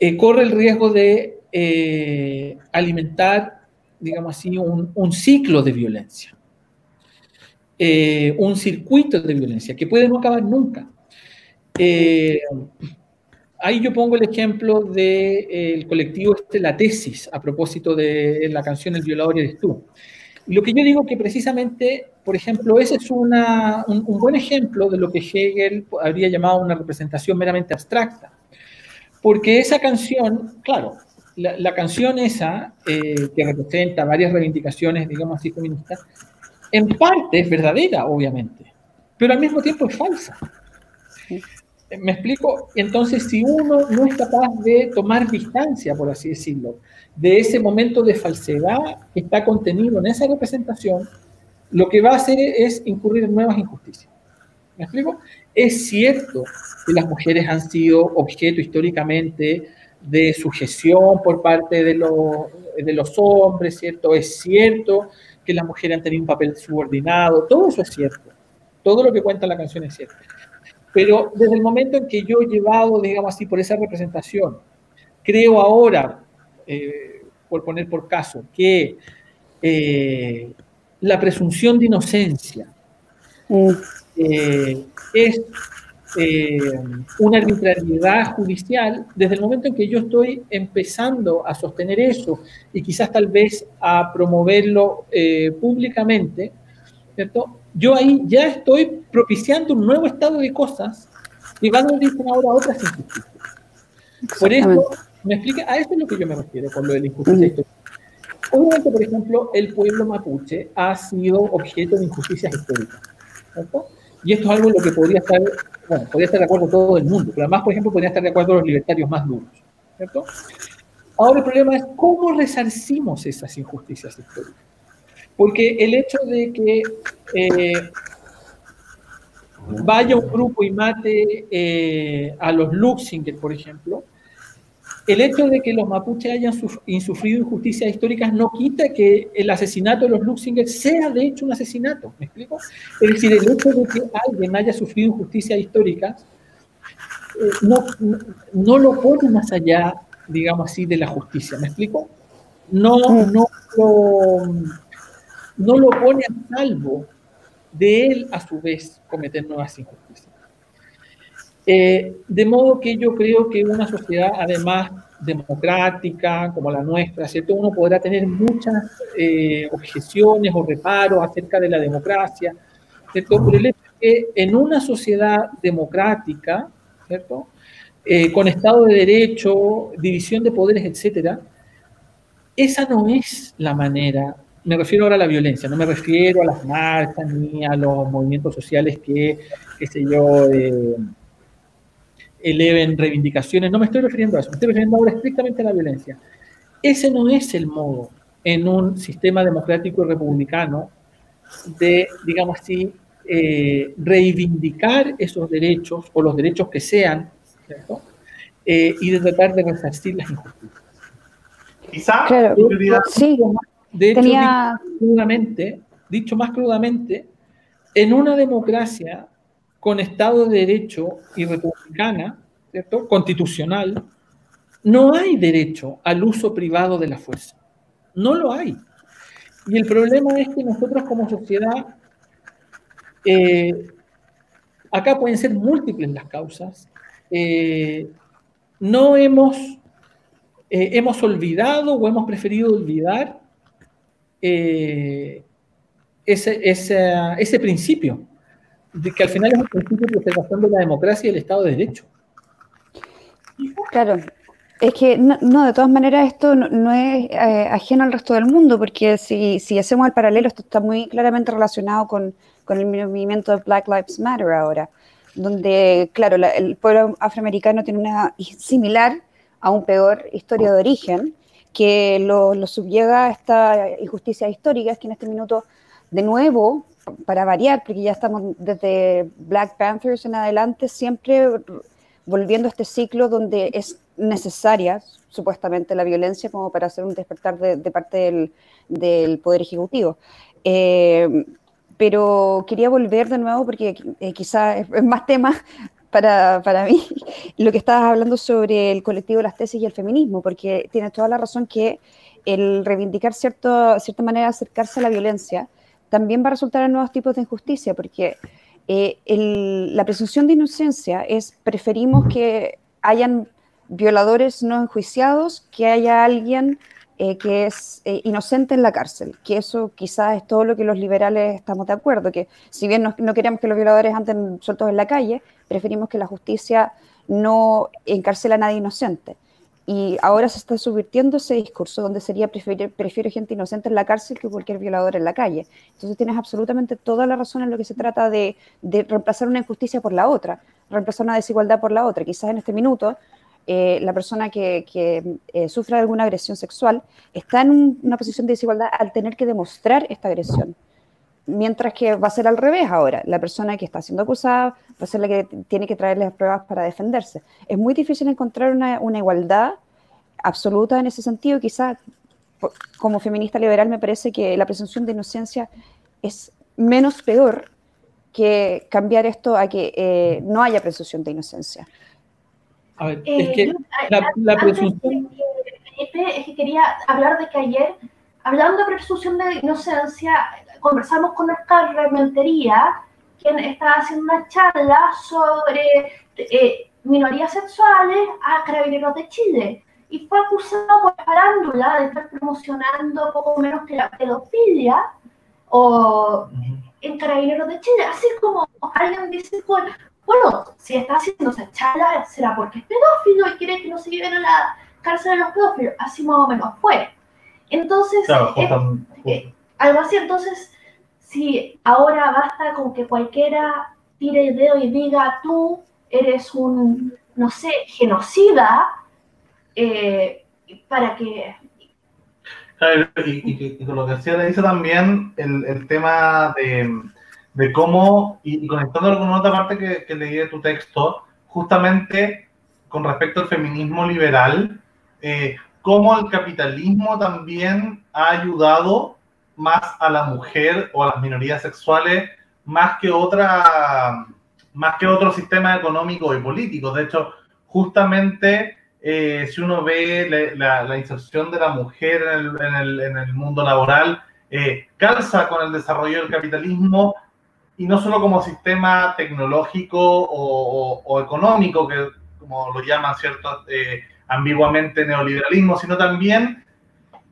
eh, corre el riesgo de eh, alimentar, digamos así, un, ciclo de violencia, un circuito de violencia que puede no acabar nunca. Ahí yo pongo el ejemplo del de, colectivo este, La Tesis, a propósito de la canción El violador eres tú. Lo que yo digo que precisamente, por ejemplo, ese es una, un, buen ejemplo de lo que Hegel habría llamado una representación meramente abstracta. Porque esa canción, claro, la, canción esa, eh, que representa varias reivindicaciones, digamos así, feministas, en parte es verdadera, obviamente, pero al mismo tiempo es falsa. ¿Me explico? Entonces, si uno no es capaz de tomar distancia, por así decirlo, de ese momento de falsedad que está contenido en esa representación, lo que va a hacer es incurrir en nuevas injusticias. ¿Me explico? Es cierto que las mujeres han sido objeto históricamente de sujeción por parte de, de los hombres, ¿cierto? Es cierto que las mujeres han tenido un papel subordinado, todo eso es cierto. Todo lo que cuenta la canción es cierto. Pero desde el momento en que yo he llevado, digamos así, por esa representación, creo ahora, eh, por poner por caso, que eh, la presunción de inocencia mm. eh, es una arbitrariedad judicial, desde el momento en que yo estoy empezando a sostener eso y quizás tal vez a promoverlo públicamente, ¿cierto? yo ahí ya estoy propiciando un nuevo estado de cosas y van a origen ahora otras injusticias. Por eso, me explica, a esto es lo que yo me refiero con lo de la injusticia histórica. Obviamente, por ejemplo, el pueblo mapuche ha sido objeto de injusticias históricas. ¿cierto? Y esto es algo en lo que podría estar, bueno, podría estar de acuerdo todo el mundo, pero además, por ejemplo, podría estar de acuerdo los libertarios más duros. ¿cierto? Ahora el problema es cómo resarcimos esas injusticias históricas. Porque el hecho de que eh, vaya un grupo y mate eh, a los Luxinger, por ejemplo, el hecho de que los mapuches hayan sufrido injusticias históricas no quita que el asesinato de los Luxinger sea de hecho un asesinato, ¿me explico? Es decir, el hecho de que alguien haya sufrido injusticias históricas eh, no, no, lo pone más allá, digamos así, de la justicia, ¿me explico? No, no lo no lo pone a salvo de él, a su vez, cometer nuevas injusticias. Eh, de modo que yo creo que una sociedad, además democrática como la nuestra, ¿cierto? Uno podrá tener muchas eh, objeciones o reparos acerca de la democracia. Pero el hecho es que en una sociedad democrática, ¿cierto? Eh, con Estado de Derecho, división de poderes, etcétera, esa no es la manera me refiero ahora a la violencia, no me refiero a las marchas ni a los movimientos sociales que, qué sé yo, eleven reivindicaciones, no me estoy refiriendo a eso, me estoy refiriendo ahora estrictamente a la violencia. Ese no es el modo en un sistema democrático y republicano de, digamos así, eh, reivindicar esos derechos o los derechos que sean, ¿cierto? Eh, y de tratar de resarcir las injusticias. Quizá, sí, de hecho, dicho, crudamente, dicho más crudamente, en una democracia con Estado de Derecho y republicana, ¿cierto? constitucional, no hay derecho al uso privado de la fuerza. No lo hay. Y el problema es que nosotros como sociedad, eh, acá pueden ser múltiples las causas, eh, no hemos, eh, hemos olvidado o hemos preferido olvidar eh, ese, ese, principio, que al final es un principio de preservación de la democracia y el Estado de Derecho. Claro, es que no, de todas maneras esto no, es eh, ajeno al resto del mundo, porque si, si, hacemos el paralelo, esto está muy claramente relacionado con, con el movimiento de Black Lives Matter ahora, donde, claro, el pueblo afroamericano tiene una similar, aún peor, historia de origen, que lo, lo a esta injusticia histórica, es que en este minuto, de nuevo, para variar, porque ya estamos desde Black Panthers en adelante, siempre volviendo a este ciclo donde es necesaria, supuestamente, la violencia como para hacer un despertar de, parte del, Poder Ejecutivo. Eh, pero quería volver de nuevo porque eh, quizá es, más tema para, para, mí lo que estabas hablando sobre el colectivo de las tesis y el feminismo, porque tienes toda la razón que el reivindicar cierto, cierta manera de acercarse a la violencia también va a resultar en nuevos tipos de injusticia, porque eh, la presunción de inocencia es preferimos que hayan violadores no enjuiciados, que haya alguien eh, que es eh, inocente en la cárcel, que eso quizás es todo lo que los liberales estamos de acuerdo, que si bien no, no, queremos que los violadores anden sueltos en la calle, preferimos que la justicia no encarcela a nadie inocente. Y ahora se está subvirtiendo ese discurso donde sería prefiero, prefiero gente inocente en la cárcel que cualquier violador en la calle. Entonces tienes absolutamente toda la razón en lo que se trata de, de reemplazar una injusticia por la otra, reemplazar una desigualdad por la otra. Quizás en este minuto eh, la persona que, que eh, sufre alguna agresión sexual está en una posición de desigualdad al tener que demostrar esta agresión. Mientras que va a ser al revés ahora. La persona que está siendo acusada va a ser la que tiene que traer las pruebas para defenderse. Es muy difícil encontrar una, una igualdad absoluta en ese sentido. Quizás como feminista liberal me parece que la presunción de inocencia es menos peor que cambiar esto a que eh, no haya presunción de inocencia. A ver, es que la, la presunción... es que quería hablar de que ayer, hablando de presunción de inocencia, conversamos con Oscar Rementería, quien estaba haciendo una charla sobre eh, minorías sexuales a carabineros de Chile. Y fue acusado por farándula de estar promocionando poco menos que la pedofilia o en carabineros de Chile. Así como alguien dice, bueno, si está haciendo esa charla será porque es pedófilo y quiere que no se lleven a la cárcel de los pedófilos. Así más o menos fue. Entonces, eh, algo así, entonces si ahora basta con que cualquiera tire el dedo y diga tú eres un, no sé, genocida, eh, para que... y, con lo que decía le dice también el, el tema de, de, cómo, y, conectándolo con otra parte que, que, leí de tu texto, justamente con respecto al feminismo liberal, eh, cómo el capitalismo también ha ayudado más a la mujer o a las minorías sexuales más que otra más que otro sistema económico y político. De hecho, justamente eh, si uno ve la, inserción de la mujer en el, en el, mundo laboral, eh, calza con el desarrollo del capitalismo y no solo como sistema tecnológico o, económico, que como lo llaman cierto eh, ambiguamente neoliberalismo, sino también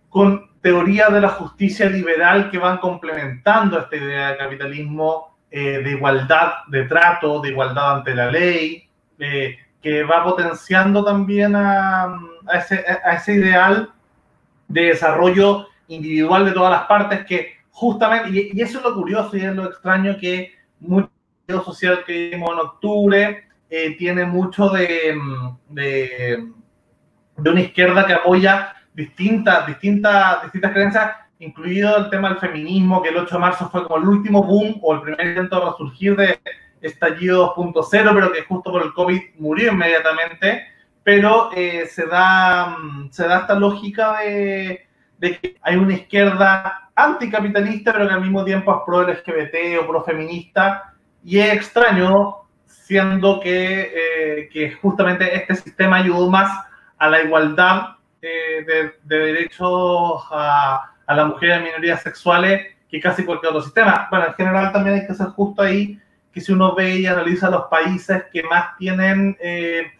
con teorías de la justicia liberal que van complementando esta idea de capitalismo, eh, de igualdad de trato, de igualdad ante la ley, eh, que va potenciando también a, ese, ideal de desarrollo individual de todas las partes que justamente, y, eso es lo curioso y es lo extraño que mucho social que vimos en octubre eh, tiene mucho de, de una izquierda que apoya distintas, distintas, distintas creencias, incluido el tema del feminismo, que el 8 de marzo fue como el último boom o el primer intento de resurgir de estallido 2.0, pero que justo por el COVID murió inmediatamente. Pero eh, se, da, se da esta lógica de, de, que hay una izquierda anticapitalista, pero que al mismo tiempo es pro LGBT o pro feminista. Y es extraño, siendo que, eh, que justamente este sistema ayudó más a la igualdad de, derechos a, a la mujer y minorías sexuales que casi cualquier otro sistema. Bueno, en general también hay que ser justo ahí que si uno ve y analiza los países que más tienen eh,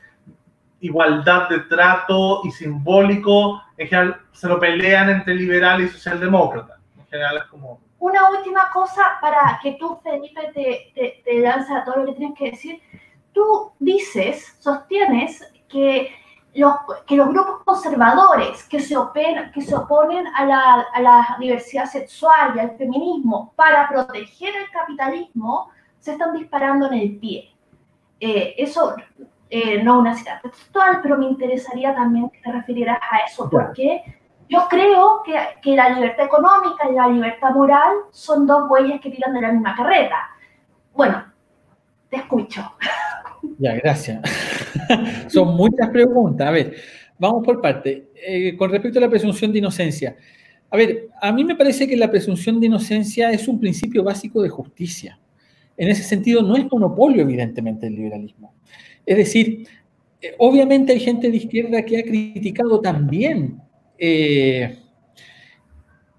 igualdad de trato y simbólico, en general se lo pelean entre liberal y socialdemócrata. En general es como... Una última cosa para que tú, Felipe, te, te, te lances a todo lo que tienes que decir. Tú dices, sostienes que los, que los grupos conservadores que se, oponen, que se oponen a la, a la, diversidad sexual y al feminismo para proteger el capitalismo se están disparando en el pie. Eh, eso eh, no una cita textual, pero me interesaría también que te refirieras a eso, porque yo creo que, que la libertad económica y la libertad moral son dos bueyes que tiran de la misma carreta. Bueno, te escucho. Ya, gracias. Son muchas preguntas. A ver, vamos por parte. Eh, con respecto a la presunción de inocencia. A ver, a mí me parece que la presunción de inocencia es un principio básico de justicia. En ese sentido, no es monopolio, evidentemente, el liberalismo. Es decir, eh, obviamente hay gente de izquierda que ha criticado también eh,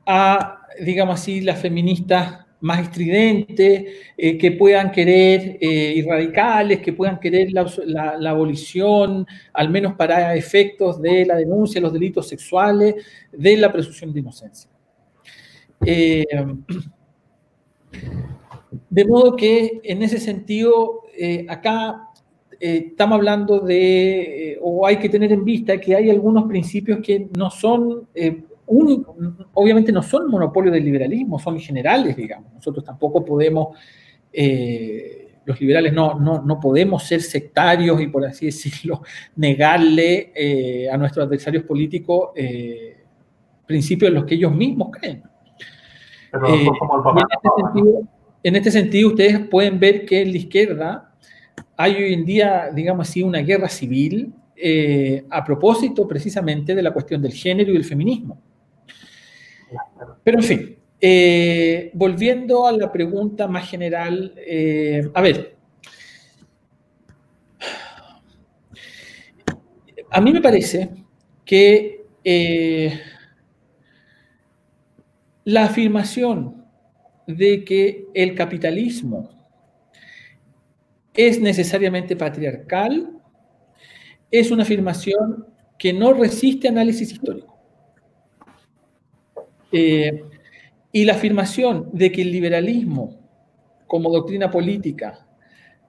a, digamos así, las feministas más estridentes, eh, que puedan querer, eh, y radicales, que puedan querer la, abolición, al menos para efectos de la denuncia de los delitos sexuales, de la presunción de inocencia. Eh, de modo que en ese sentido, acá estamos hablando de, o hay que tener en vista que hay algunos principios que no son obviamente no son monopolio del liberalismo, son generales, digamos. Nosotros tampoco podemos, eh, los liberales no, no, podemos ser sectarios y, por así decirlo, negarle eh, a nuestros adversarios políticos eh, principios en los que ellos mismos creen. en, este sentido, ustedes pueden ver que en la izquierda hay hoy en día, digamos así, una guerra civil a propósito precisamente de la cuestión del género y del feminismo. Pero en fin, eh, volviendo a la pregunta más general, eh, a ver, a mí me parece que eh, la afirmación de que el capitalismo es necesariamente patriarcal es una afirmación que no resiste análisis histórico. Eh, y la afirmación de que el liberalismo como doctrina política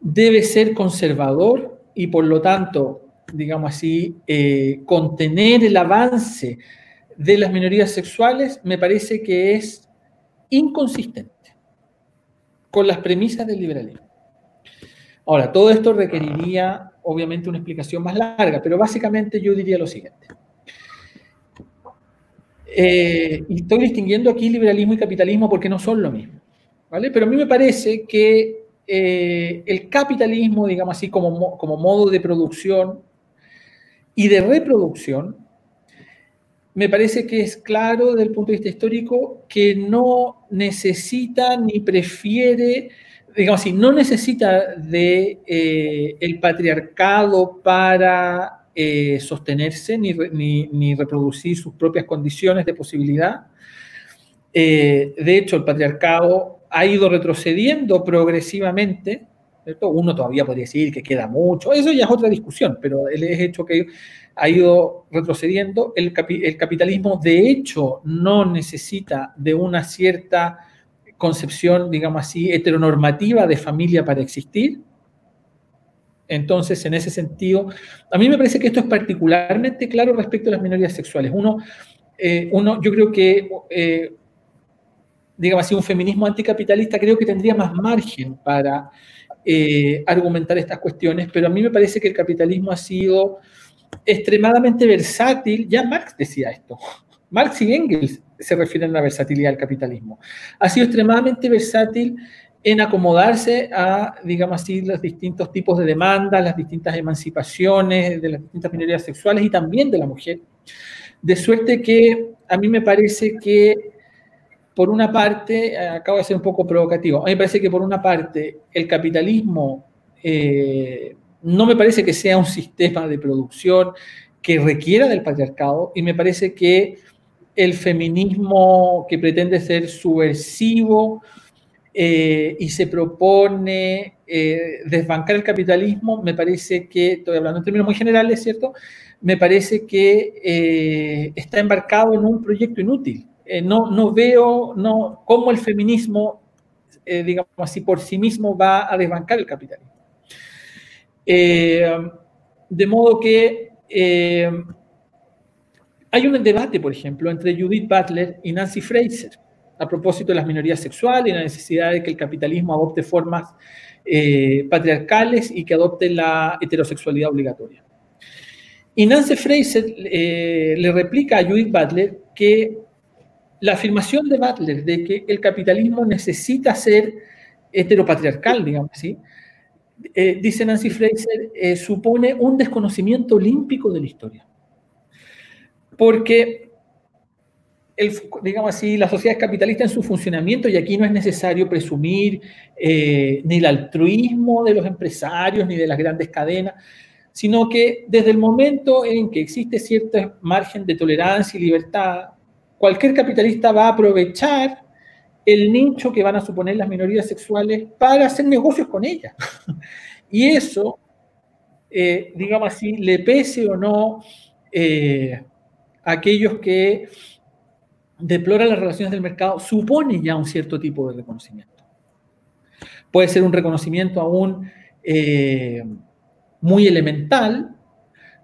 debe ser conservador y por lo tanto, digamos así, eh, contener el avance de las minorías sexuales, me parece que es inconsistente con las premisas del liberalismo. Ahora, todo esto requeriría obviamente una explicación más larga, pero básicamente yo diría lo siguiente. Eh, y estoy distinguiendo aquí liberalismo y capitalismo porque no son lo mismo. ¿vale? Pero a mí me parece que eh, el capitalismo, digamos así, como, como modo de producción y de reproducción, me parece que es claro desde el punto de vista histórico que no necesita ni prefiere, digamos así, no necesita de eh, el patriarcado para eh, sostenerse ni, reproducir sus propias condiciones de posibilidad. Eh, de hecho, el patriarcado ha ido retrocediendo progresivamente. Uno todavía podría decir que queda mucho, eso ya es otra discusión, pero el hecho que ha ido retrocediendo. El, el capitalismo, de hecho, no necesita de una cierta concepción, digamos así, heteronormativa de familia para existir entonces, en ese sentido, a mí me parece que esto es particularmente claro respecto a las minorías sexuales. Uno, eh, uno yo creo que, eh, digamos así, un feminismo anticapitalista creo que tendría más margen para eh, argumentar estas cuestiones, pero a mí me parece que el capitalismo ha sido extremadamente versátil. Ya Marx decía esto. Marx y Engels se refieren a la versatilidad del capitalismo. Ha sido extremadamente versátil en acomodarse a, digamos así, los distintos tipos de demandas, las distintas emancipaciones de las distintas minorías sexuales y también de la mujer. De suerte que a mí me parece que, por una parte, acabo de ser un poco provocativo, a mí me parece que por una parte el capitalismo eh, no me parece que sea un sistema de producción que requiera del patriarcado y me parece que el feminismo que pretende ser subversivo, eh, y se propone eh, desbancar el capitalismo, me parece que, estoy hablando en términos muy generales, ¿cierto? Me parece que eh, está embarcado en un proyecto inútil. no, no veo no, cómo el feminismo, digamos así, por sí mismo va a desbancar el capitalismo. de modo que hay un debate, por ejemplo, entre Judith Butler y Nancy Fraser a propósito de las minorías sexuales y la necesidad de que el capitalismo adopte formas eh, patriarcales y que adopte la heterosexualidad obligatoria. Y Nancy Fraser eh, le replica a Judith Butler que la afirmación de Butler de que el capitalismo necesita ser heteropatriarcal, digamos así, eh, dice Nancy Fraser, eh, supone un desconocimiento olímpico de la historia. Porque, digamos así, la sociedad capitalista en su funcionamiento y aquí no es necesario presumir eh, ni el altruismo de los empresarios ni de las grandes cadenas, sino que desde el momento en que existe cierto margen de tolerancia y libertad, cualquier capitalista va a aprovechar el nicho que van a suponer las minorías sexuales para hacer negocios con ellas. y eso, eh, digamos así, le pese o no eh, a aquellos que deploran las relaciones del mercado, supone ya un cierto tipo de reconocimiento. Puede ser un reconocimiento aún eh, muy elemental,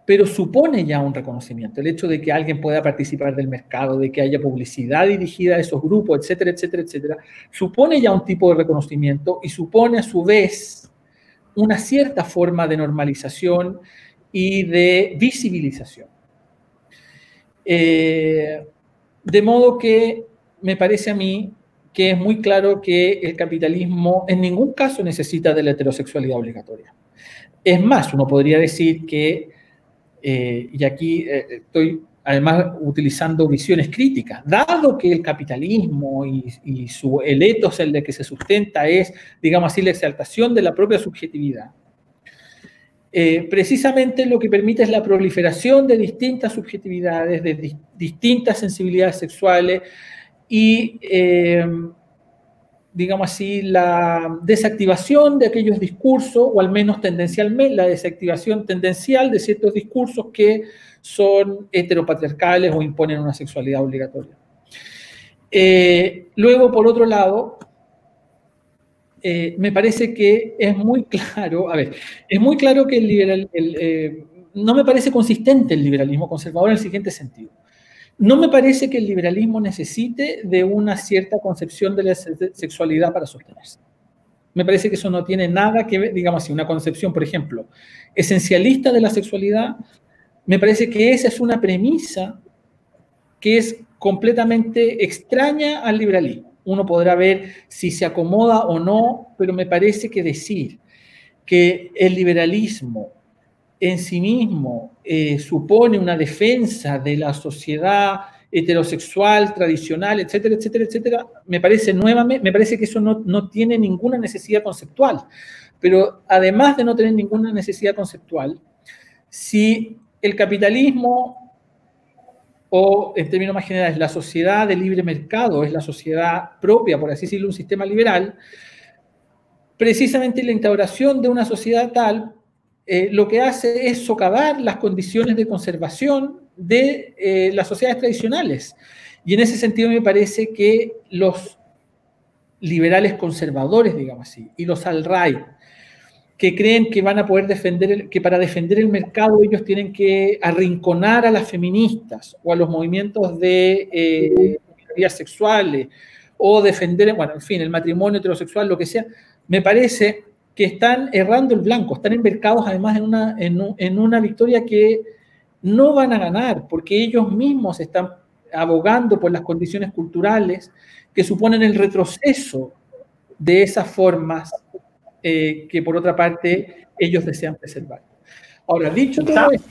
pero supone ya un reconocimiento. El hecho de que alguien pueda participar del mercado, de que haya publicidad dirigida a esos grupos, etcétera, etcétera, etcétera, supone ya un tipo de reconocimiento y supone a su vez una cierta forma de normalización y de visibilización. Eh, de modo que me parece a mí que es muy claro que el capitalismo en ningún caso necesita de la heterosexualidad obligatoria. Es más, uno podría decir que eh, y aquí eh, estoy además utilizando visiones críticas, dado que el capitalismo y, su, el etos el de que se sustenta es, digamos así, la exaltación de la propia subjetividad. Eh, precisamente lo que permite es la proliferación de distintas subjetividades, de distintas sensibilidades sexuales y digamos así, la desactivación de aquellos discursos, o al menos tendencialmente, la desactivación tendencial de ciertos discursos que son heteropatriarcales o imponen una sexualidad obligatoria. Eh, luego, por otro lado, eh, me parece que es muy claro, a ver, es muy claro que el liberal, eh, no me parece consistente el liberalismo conservador en el siguiente sentido. No me parece que el liberalismo necesite de una cierta concepción de la sexualidad para sostenerse. Me parece que eso no tiene nada que ver, digamos así, una concepción, por ejemplo, esencialista de la sexualidad. Me parece que esa es una premisa que es completamente extraña al liberalismo. Uno podrá ver si se acomoda o no, pero me parece que decir que el liberalismo en sí mismo eh, supone una defensa de la sociedad heterosexual, tradicional, etcétera, etcétera, etcétera, me parece nuevamente, me parece que eso no, no tiene ninguna necesidad conceptual. Pero además de no tener ninguna necesidad conceptual, si el capitalismo o en términos más generales la sociedad de libre mercado es la sociedad propia, por así decirlo, un sistema liberal, precisamente la instauración de una sociedad tal eh, lo que hace es socavar las condiciones de conservación de eh, las sociedades tradicionales. Y en ese sentido me parece que los liberales conservadores, digamos así, y los al-right, que creen que van a poder defender, que para defender el mercado ellos tienen que arrinconar a las feministas o a los movimientos de eh, sexuales o defender, bueno, en fin, el matrimonio heterosexual, lo que sea, me parece que están errando el blanco, están embarcados además en una, en, una victoria que no van a ganar, porque ellos mismos están abogando por las condiciones culturales que suponen el retroceso de esas formas eh, que por otra parte ellos desean preservar. Ahora, dicho todo esto...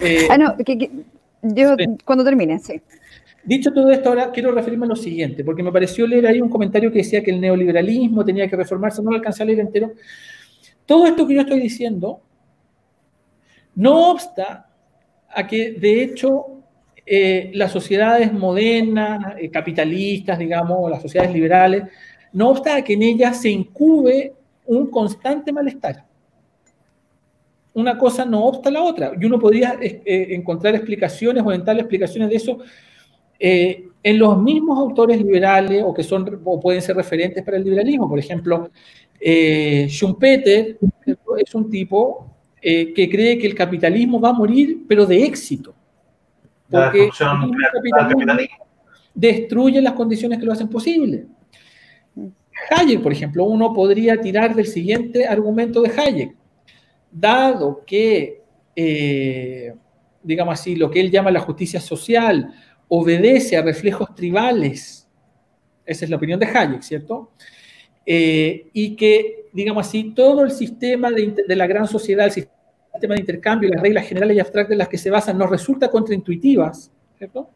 Eh, ah, no, yo cuando termine, sí. Dicho todo esto, ahora quiero referirme a lo siguiente, porque me pareció leer ahí un comentario que decía que el neoliberalismo tenía que reformarse, no lo alcancé a leer entero. Todo esto que yo estoy diciendo no obsta a que, de hecho, eh, las sociedades modernas, eh, capitalistas, digamos, las sociedades liberales, no obsta que en ellas se incube un constante malestar. Una cosa no obsta a la otra. Y uno podría eh, encontrar explicaciones o orientar explicaciones de eso eh, en los mismos autores liberales o que son o pueden ser referentes para el liberalismo. Por ejemplo, eh, Schumpeter es un tipo eh, que cree que el capitalismo va a morir, pero de éxito. Porque el capitalismo destruye las condiciones que lo hacen posible. Hayek, por ejemplo, uno podría tirar del siguiente argumento de Hayek. Dado que, eh, digamos así, lo que él llama la justicia social obedece a reflejos tribales, esa es la opinión de Hayek, ¿cierto? Eh, y que digamos así, todo el sistema de, de la gran sociedad, el sistema de intercambio, las reglas generales y abstractas en las que se basan, nos resulta contraintuitivas, ¿cierto?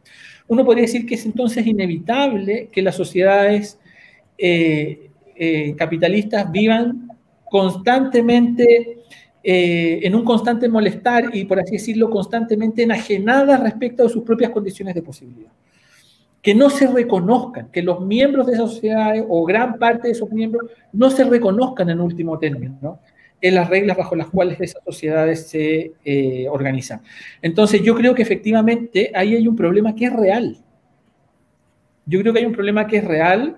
Uno podría decir que es entonces inevitable que las sociedades eh, eh, capitalistas vivan constantemente eh, en un constante molestar y, por así decirlo, constantemente enajenadas respecto de sus propias condiciones de posibilidad. Que no se reconozcan, que los miembros de esas sociedades o gran parte de esos miembros no se reconozcan en último término, ¿no? en las reglas bajo las cuales esas sociedades se organizan. Entonces, yo creo que efectivamente ahí hay un problema que es real. Yo creo que hay un problema que es real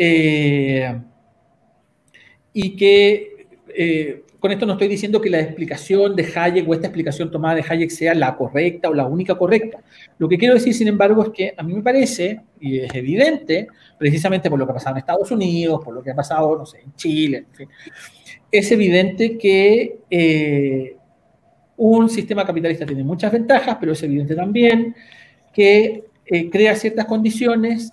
eh, y que eh, con esto no estoy diciendo que la explicación de Hayek o esta explicación tomada de Hayek sea la correcta o la única correcta. Lo que quiero decir, sin embargo, es que a mí me parece, y es evidente, precisamente por lo que ha pasado en Estados Unidos, por lo que ha pasado, no sé, en Chile, en fin, es evidente que eh, un sistema capitalista tiene muchas ventajas, pero es evidente también que crea ciertas condiciones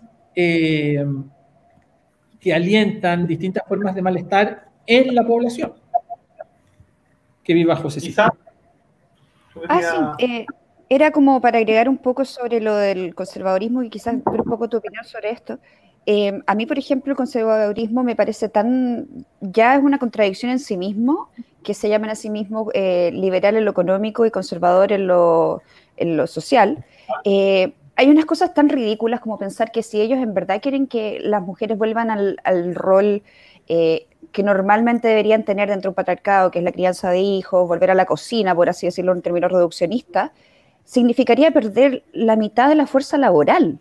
que alientan distintas formas de malestar en la población que vive bajo ese sistema. Ah, sí. era como para agregar un poco sobre lo del conservadurismo y quizás ver un poco tu opinión sobre esto. Eh, a mí, por ejemplo, el conservadurismo me parece tan, ya es una contradicción en sí mismo, que se llaman a sí mismos eh, liberal en lo económico y conservador en lo, en lo social. Eh, hay unas cosas tan ridículas como pensar que si ellos en verdad quieren que las mujeres vuelvan al, rol que normalmente deberían tener dentro de un patriarcado, que es la crianza de hijos, volver a la cocina, por así decirlo en términos reduccionistas, significaría perder la mitad de la fuerza laboral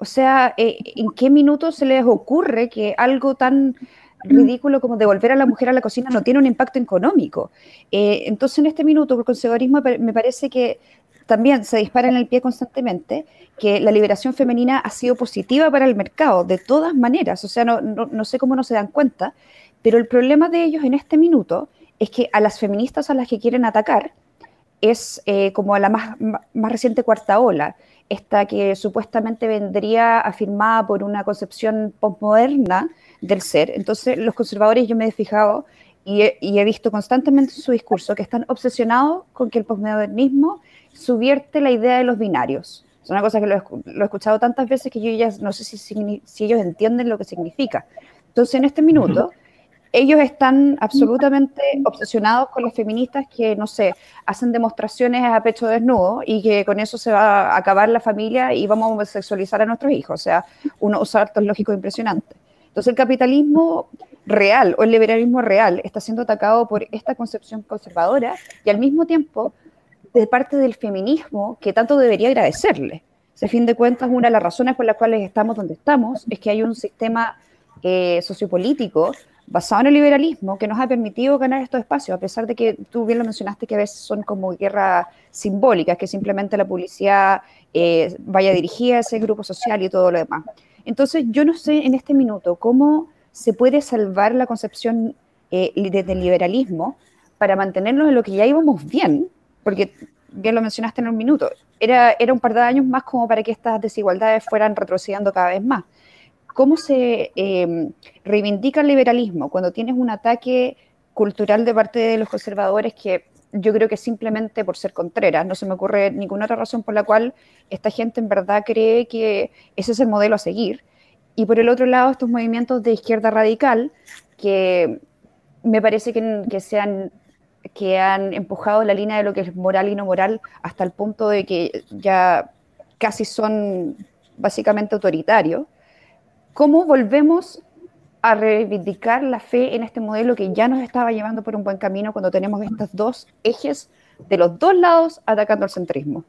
o sea, eh, ¿en qué minuto se les ocurre que algo tan ridículo como devolver a la mujer a la cocina no tiene un impacto económico? Eh, entonces, en este minuto, el conservadurismo me parece que también se dispara en el pie constantemente que la liberación femenina ha sido positiva para el mercado, de todas maneras. O sea, no, sé cómo no se dan cuenta, pero el problema de ellos en este minuto es que a las feministas a las que quieren atacar es eh, como a la más, más reciente cuarta ola esta que supuestamente vendría afirmada por una concepción postmoderna del ser. Entonces, los conservadores, yo me he fijado y he, visto constantemente en su discurso que están obsesionados con que el postmodernismo subierte la idea de los binarios. Es una cosa que lo he, escuchado tantas veces que yo ya no sé si, si ellos entienden lo que significa. Entonces, en este minuto, ellos están absolutamente obsesionados con las feministas que, no sé, hacen demostraciones a pecho desnudo y que con eso se va a acabar la familia y vamos a sexualizar a nuestros hijos. O sea, unos saltos lógicos impresionantes. Entonces el capitalismo real o el liberalismo real está siendo atacado por esta concepción conservadora y al mismo tiempo de parte del feminismo que tanto debería agradecerle. a fin de cuentas, una de las razones por las cuales estamos donde estamos es que hay un sistema eh, sociopolítico basado en el liberalismo que nos ha permitido ganar estos espacios, a pesar de que tú bien lo mencionaste que a veces son como guerras simbólicas, que simplemente la publicidad eh, vaya dirigida a ese grupo social y todo lo demás. Entonces, yo no sé en este minuto cómo se puede salvar la concepción eh, del liberalismo para mantenernos en lo que ya íbamos bien, porque bien lo mencionaste en un minuto, era, era un par de años más como para que estas desigualdades fueran retrocediendo cada vez más cómo se em, reivindica el liberalismo cuando tienes un ataque cultural de parte de los conservadores que yo creo que simplemente por ser contreras, no se me ocurre ninguna otra razón por la cual esta gente en verdad cree que ese es el modelo a seguir. Y por el otro lado, estos movimientos de izquierda radical que me parece que, que, se han, que han empujado la línea de lo que es moral y no moral hasta el punto de que ya casi son básicamente autoritarios. ¿Cómo volvemos a reivindicar la fe en este modelo que ya nos estaba llevando por un buen camino cuando tenemos estos dos ejes de los dos lados atacando al centrismo?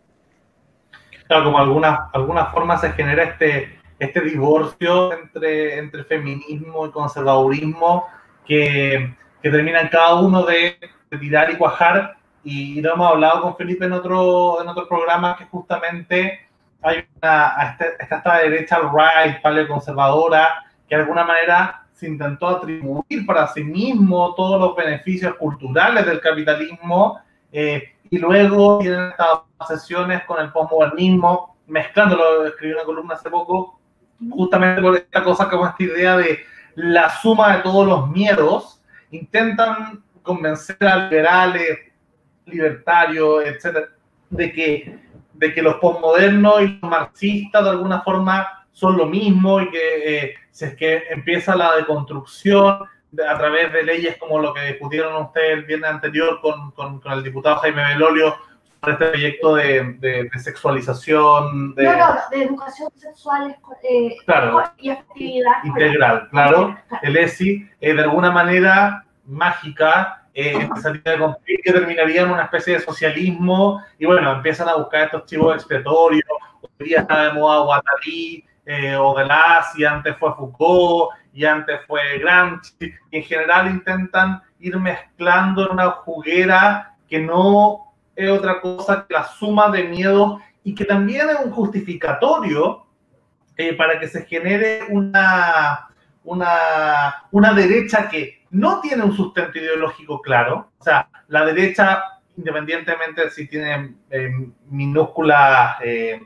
Claro, como alguna, alguna forma se genera este, este divorcio entre, entre feminismo y conservadurismo que, que termina en cada uno de, tirar y cuajar. Y lo hemos hablado con Felipe en otro, en otro programa que justamente hay una, esta, esta derecha right, paleoconservadora, que de alguna manera se intentó atribuir para sí mismo todos los beneficios culturales del capitalismo eh, y luego tienen estas obsesiones con el postmodernismo, mezclándolo, escribí una columna hace poco, justamente por esta cosa como esta idea de la suma de todos los miedos intentan convencer a liberales, libertarios, etcétera, de que, de que los postmodernos y los marxistas de alguna forma son lo mismo y que eh, es que empieza la deconstrucción a través de leyes como lo que discutieron ustedes el viernes anterior con, con, con el diputado Jaime Belolio este proyecto de, de, de sexualización. De, no, no, de educación sexual eh, claro, y actividad. Integral, claro. El ESI, eh, de alguna manera mágica, eh, empezaría a construir que terminaría en una especie de socialismo y bueno, empiezan a buscar estos chivos expiatorios. Hoy día está de moda Guattari, eh, o Deleuze, y antes fue Foucault, y antes fue Gramsci, y en general intentan ir mezclando en una juguera que no es otra cosa que la suma de miedos y que también es un justificatorio eh, para que se genere una, una, una derecha que no tiene un sustento ideológico claro. O sea, la derecha, independientemente de si tiene eh, minúsculas eh,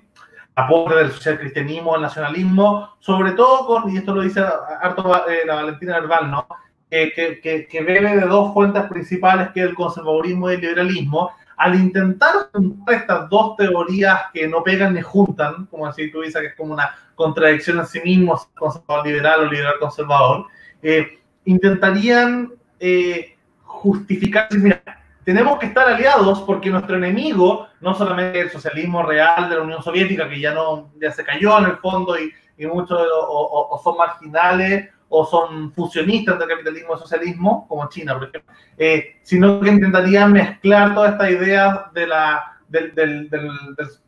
del socialcristianismo, el nacionalismo, sobre todo con, y esto lo dice harto eh, la Valentina Herbal, ¿no? Que, que, que, bebe de dos fuentes principales, que el conservadurismo y el liberalismo, al intentar juntar estas dos teorías que no pegan ni juntan, como así tú dices, que es como una contradicción en sí mismo, conservador liberal o liberal conservador, eh, intentarían eh, justificar, mira, tenemos que estar aliados porque nuestro enemigo, no solamente el socialismo real de la Unión Soviética, que ya, no, ya se cayó en el fondo y, y muchos o, son marginales o son fusionistas del capitalismo y socialismo, como China, por ejemplo, eh, sino que intentarían mezclar toda esta idea de la, del, del,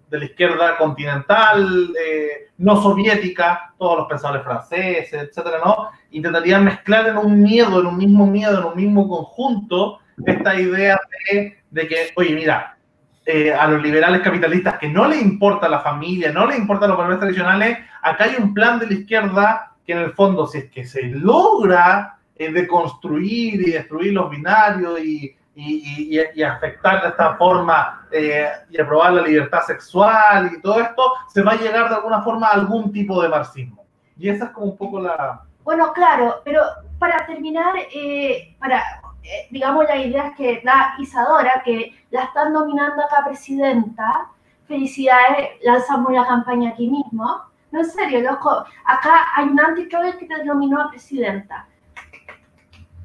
de la izquierda continental, eh, no soviética, todos los pensadores franceses, etcétera, ¿no? Intentarían mezclar en un miedo, en un mismo miedo, en un mismo conjunto, esta idea de, de que, oye, mira, eh, a los liberales capitalistas que no le importa la familia, no le importan los valores tradicionales, acá hay un plan de la izquierda que en el fondo, si es que se logra eh, deconstruir y destruir los binarios y, y, y, y afectar de esta forma eh, y aprobar la libertad sexual y todo esto, se va a llegar de alguna forma a algún tipo de marxismo. Y esa es como un poco la... Bueno, claro, pero para terminar, eh, para eh, digamos, las ideas que da Isadora, que la están nominando acá presidenta. Felicidades, lanzamos la campaña aquí mismo. No, en serio, acá hay un anti que te nominó a presidenta.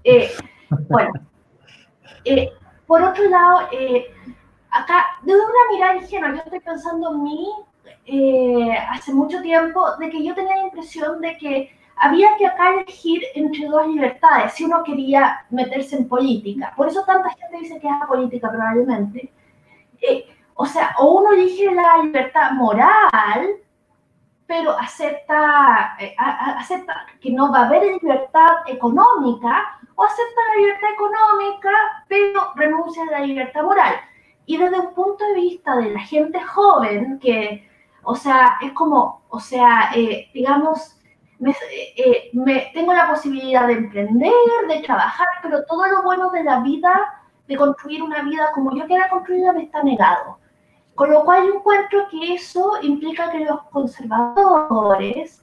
Eh, bueno, eh, por otro lado, eh, acá, desde una mirada ingenua, yo estoy pensando en mí hace mucho tiempo, de que yo tenía la impresión de que había que acá elegir entre dos libertades si uno quería meterse en política. Por eso tanta gente dice que es política probablemente. Eh, o sea, o uno elige la libertad moral, pero acepta, eh, acepta que no va a haber libertad económica, o acepta la libertad económica, pero renuncia a la libertad moral. Y desde un punto de vista de la gente joven, que, o sea, es como, o sea, eh, digamos, eh, me, tengo la posibilidad de emprender, de trabajar, pero todo lo bueno de la vida, de construir una vida como yo quiera construirla, me está negado. Con lo cual yo encuentro que eso implica que los conservadores,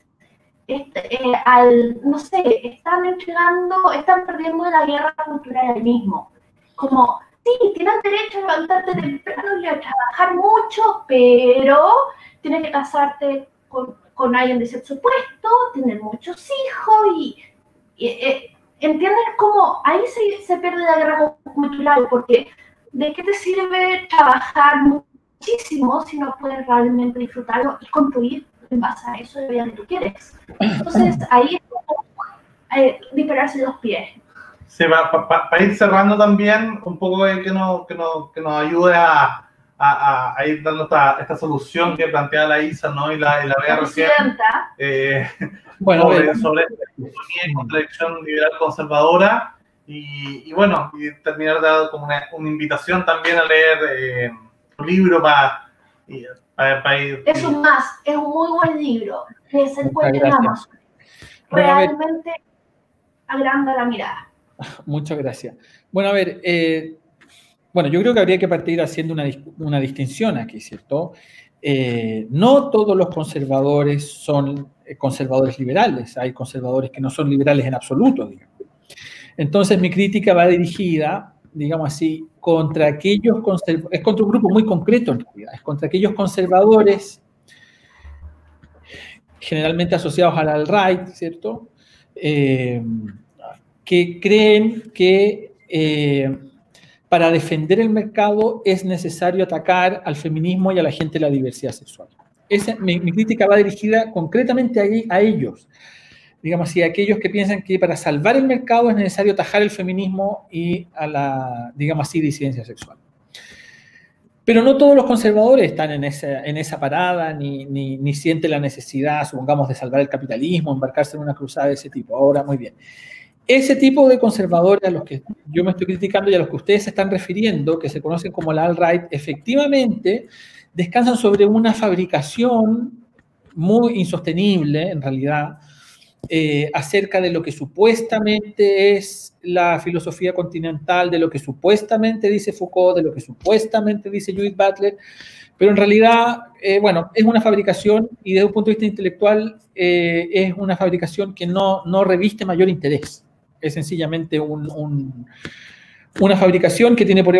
este, eh, al, no sé, están entregando, están perdiendo la guerra cultural al mismo. Como, sí, tienes derecho a levantarte temprano y a trabajar mucho, pero tienes que casarte con con alguien de sexo opuesto, tener muchos hijos y, y eh, ¿entiendes cómo ahí se, se, pierde la guerra cultural? Porque ¿de qué te sirve trabajar muchísimo si no puedes realmente disfrutarlo y construir en base a eso de vida que tú quieres? Entonces ahí es como eh, dispararse los pies. Sí, para pa, pa ir cerrando también, un poco que, no, que, no, que nos ayude a, a, a, ir dando esta, esta, solución que plantea la ISA ¿no? y la, y la vea recién eh, bueno, sobre, sobre la contradicción liberal conservadora y, y, bueno, y terminar dando como una, una, invitación también a leer eh, un libro para, para, para, ir. Es un más, es un muy buen libro que se encuentra en Amazon. Realmente agranda la mirada. Muchas gracias. Bueno, a ver, eh, bueno, yo creo que habría que partir haciendo una, una distinción aquí, ¿cierto? Eh, no todos los conservadores son eh, conservadores liberales, hay conservadores que no son liberales en absoluto, digamos. Entonces mi crítica va dirigida, digamos así, contra aquellos es contra un grupo muy concreto en realidad, es contra aquellos conservadores generalmente asociados al alt-right, ¿cierto? Eh, que creen que eh, para defender el mercado es necesario atacar al feminismo y a la gente de la diversidad sexual. Esa, mi, crítica va dirigida concretamente a, a ellos, digamos así, aquellos que piensan que para salvar el mercado es necesario atajar el feminismo y a la, digamos así, disidencia sexual. Pero no todos los conservadores están en esa, en esa parada, ni, ni, ni, sienten la necesidad, supongamos, de salvar el capitalismo, embarcarse en una cruzada de ese tipo. Ahora, muy bien. Ese tipo de conservadores a los que yo me estoy criticando y a los que ustedes se están refiriendo, que se conocen como la alt-right, efectivamente descansan sobre una fabricación muy insostenible, en realidad, eh, acerca de lo que supuestamente es la filosofía continental, de lo que supuestamente dice Foucault, de lo que supuestamente dice Judith Butler, pero en realidad, eh, bueno, es una fabricación y desde un punto de vista intelectual eh, es una fabricación que no, no, reviste mayor interés. Es sencillamente un una fabricación que tiene por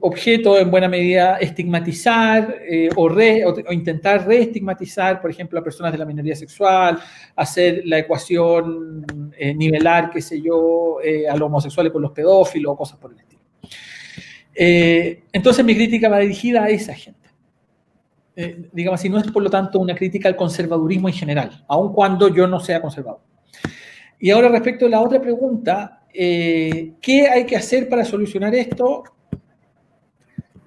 objeto en buena medida estigmatizar eh, o, o, intentar reestigmatizar, por ejemplo, a personas de la minoría sexual, hacer la ecuación eh, nivelar, qué sé yo, eh, a los homosexuales con los pedófilos o cosas por el estilo. entonces mi crítica va dirigida a esa gente. digamos así, no es por lo tanto una crítica al conservadurismo en general, aun cuando yo no sea conservador. Y ahora respecto a la otra pregunta, eh, ¿Qué hay que hacer para solucionar esto?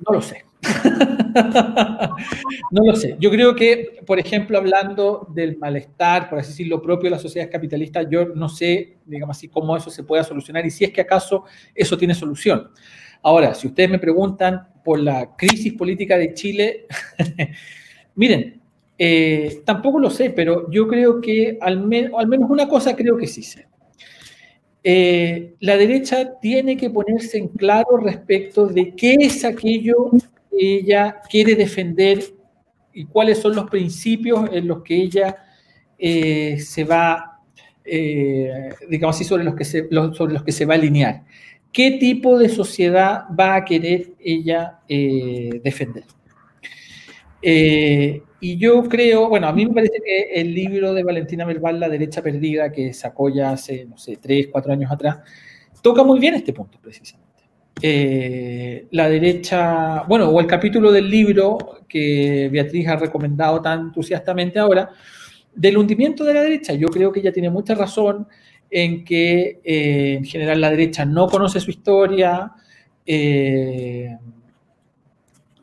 No lo sé. no lo sé. Yo creo que, por ejemplo, hablando del malestar, por así decirlo, propio de las sociedades capitalistas, yo no sé, digamos así, cómo eso se pueda solucionar y si es que acaso eso tiene solución. Ahora, si ustedes me preguntan por la crisis política de Chile, miren, eh, tampoco lo sé, pero yo creo que al, al menos una cosa creo que sí sé. Eh, la derecha tiene que ponerse en claro respecto de qué es aquello que ella quiere defender y cuáles son los principios en los que ella eh, se va, eh, digamos así, sobre los, que se, sobre los que se va a alinear. ¿Qué tipo de sociedad va a querer ella defender? Y yo creo, bueno, a mí me parece que el libro de Valentina Merval, La derecha perdida, que sacó ya hace, no sé, tres, cuatro años atrás, toca muy bien este punto, precisamente. Eh, la derecha, bueno, o el capítulo del libro que Beatriz ha recomendado tan entusiastamente ahora, del hundimiento de la derecha. Yo creo que ella tiene mucha razón en que eh, en general la derecha no conoce su historia, eh,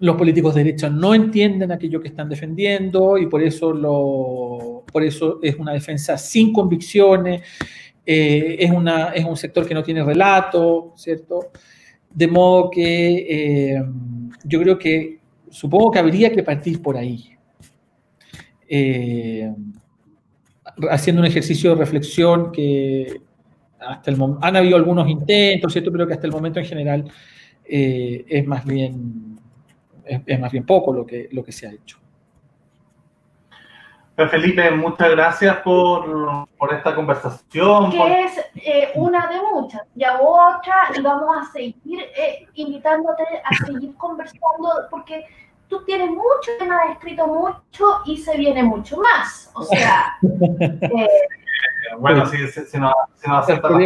los políticos de derecha no entienden aquello que están defendiendo y por eso, lo, por eso es una defensa sin convicciones, eh, es, una, es un sector que no tiene relato, ¿cierto? De modo que eh, yo creo que supongo que habría que partir por ahí. Eh, haciendo un ejercicio de reflexión que hasta el han habido algunos intentos, ¿cierto? Pero que hasta el momento en general es más bien es, más bien poco lo que, lo que se ha hecho. Pues Felipe, muchas gracias por, por esta conversación. Que es eh, una de muchas. Ya otra y vamos a seguir eh, invitándote a seguir conversando porque tú tienes mucho, has escrito mucho y se viene mucho más. O sea. eh, bueno, si, si, si, no, si no acepta la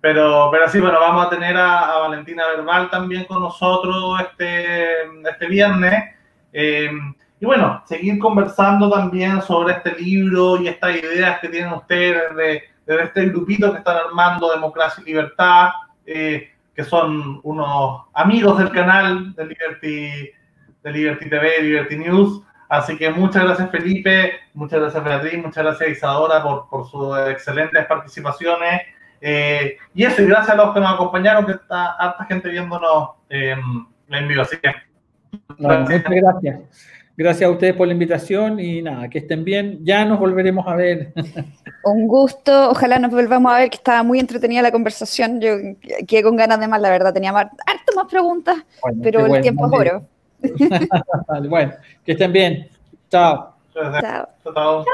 pero, pero sí, bueno, vamos a tener a, Valentina Verbal también con nosotros este, este viernes. Eh, y bueno, seguir conversando también sobre este libro y estas ideas que tienen ustedes de, de este grupito que están armando Democracia y Libertad, eh, que son unos amigos del canal de Liberty, de Liberty TV, Liberty News. Así que muchas gracias Felipe, muchas gracias Beatriz, muchas gracias Isadora por, por sus excelentes participaciones. Eh, y eso, y gracias a los que nos acompañaron, que está harta gente viéndonos eh, en vivo. Así que. muchas gracias. Gracias a ustedes por la invitación y nada, que estén bien. Ya nos volveremos a ver. Un gusto. Ojalá nos volvamos a ver, que estaba muy entretenida la conversación. Yo quedé con ganas de más, la verdad. Tenía más, harto más preguntas, pero el tiempo es oro. bueno, que estén bien. Chao. Chao. Chao.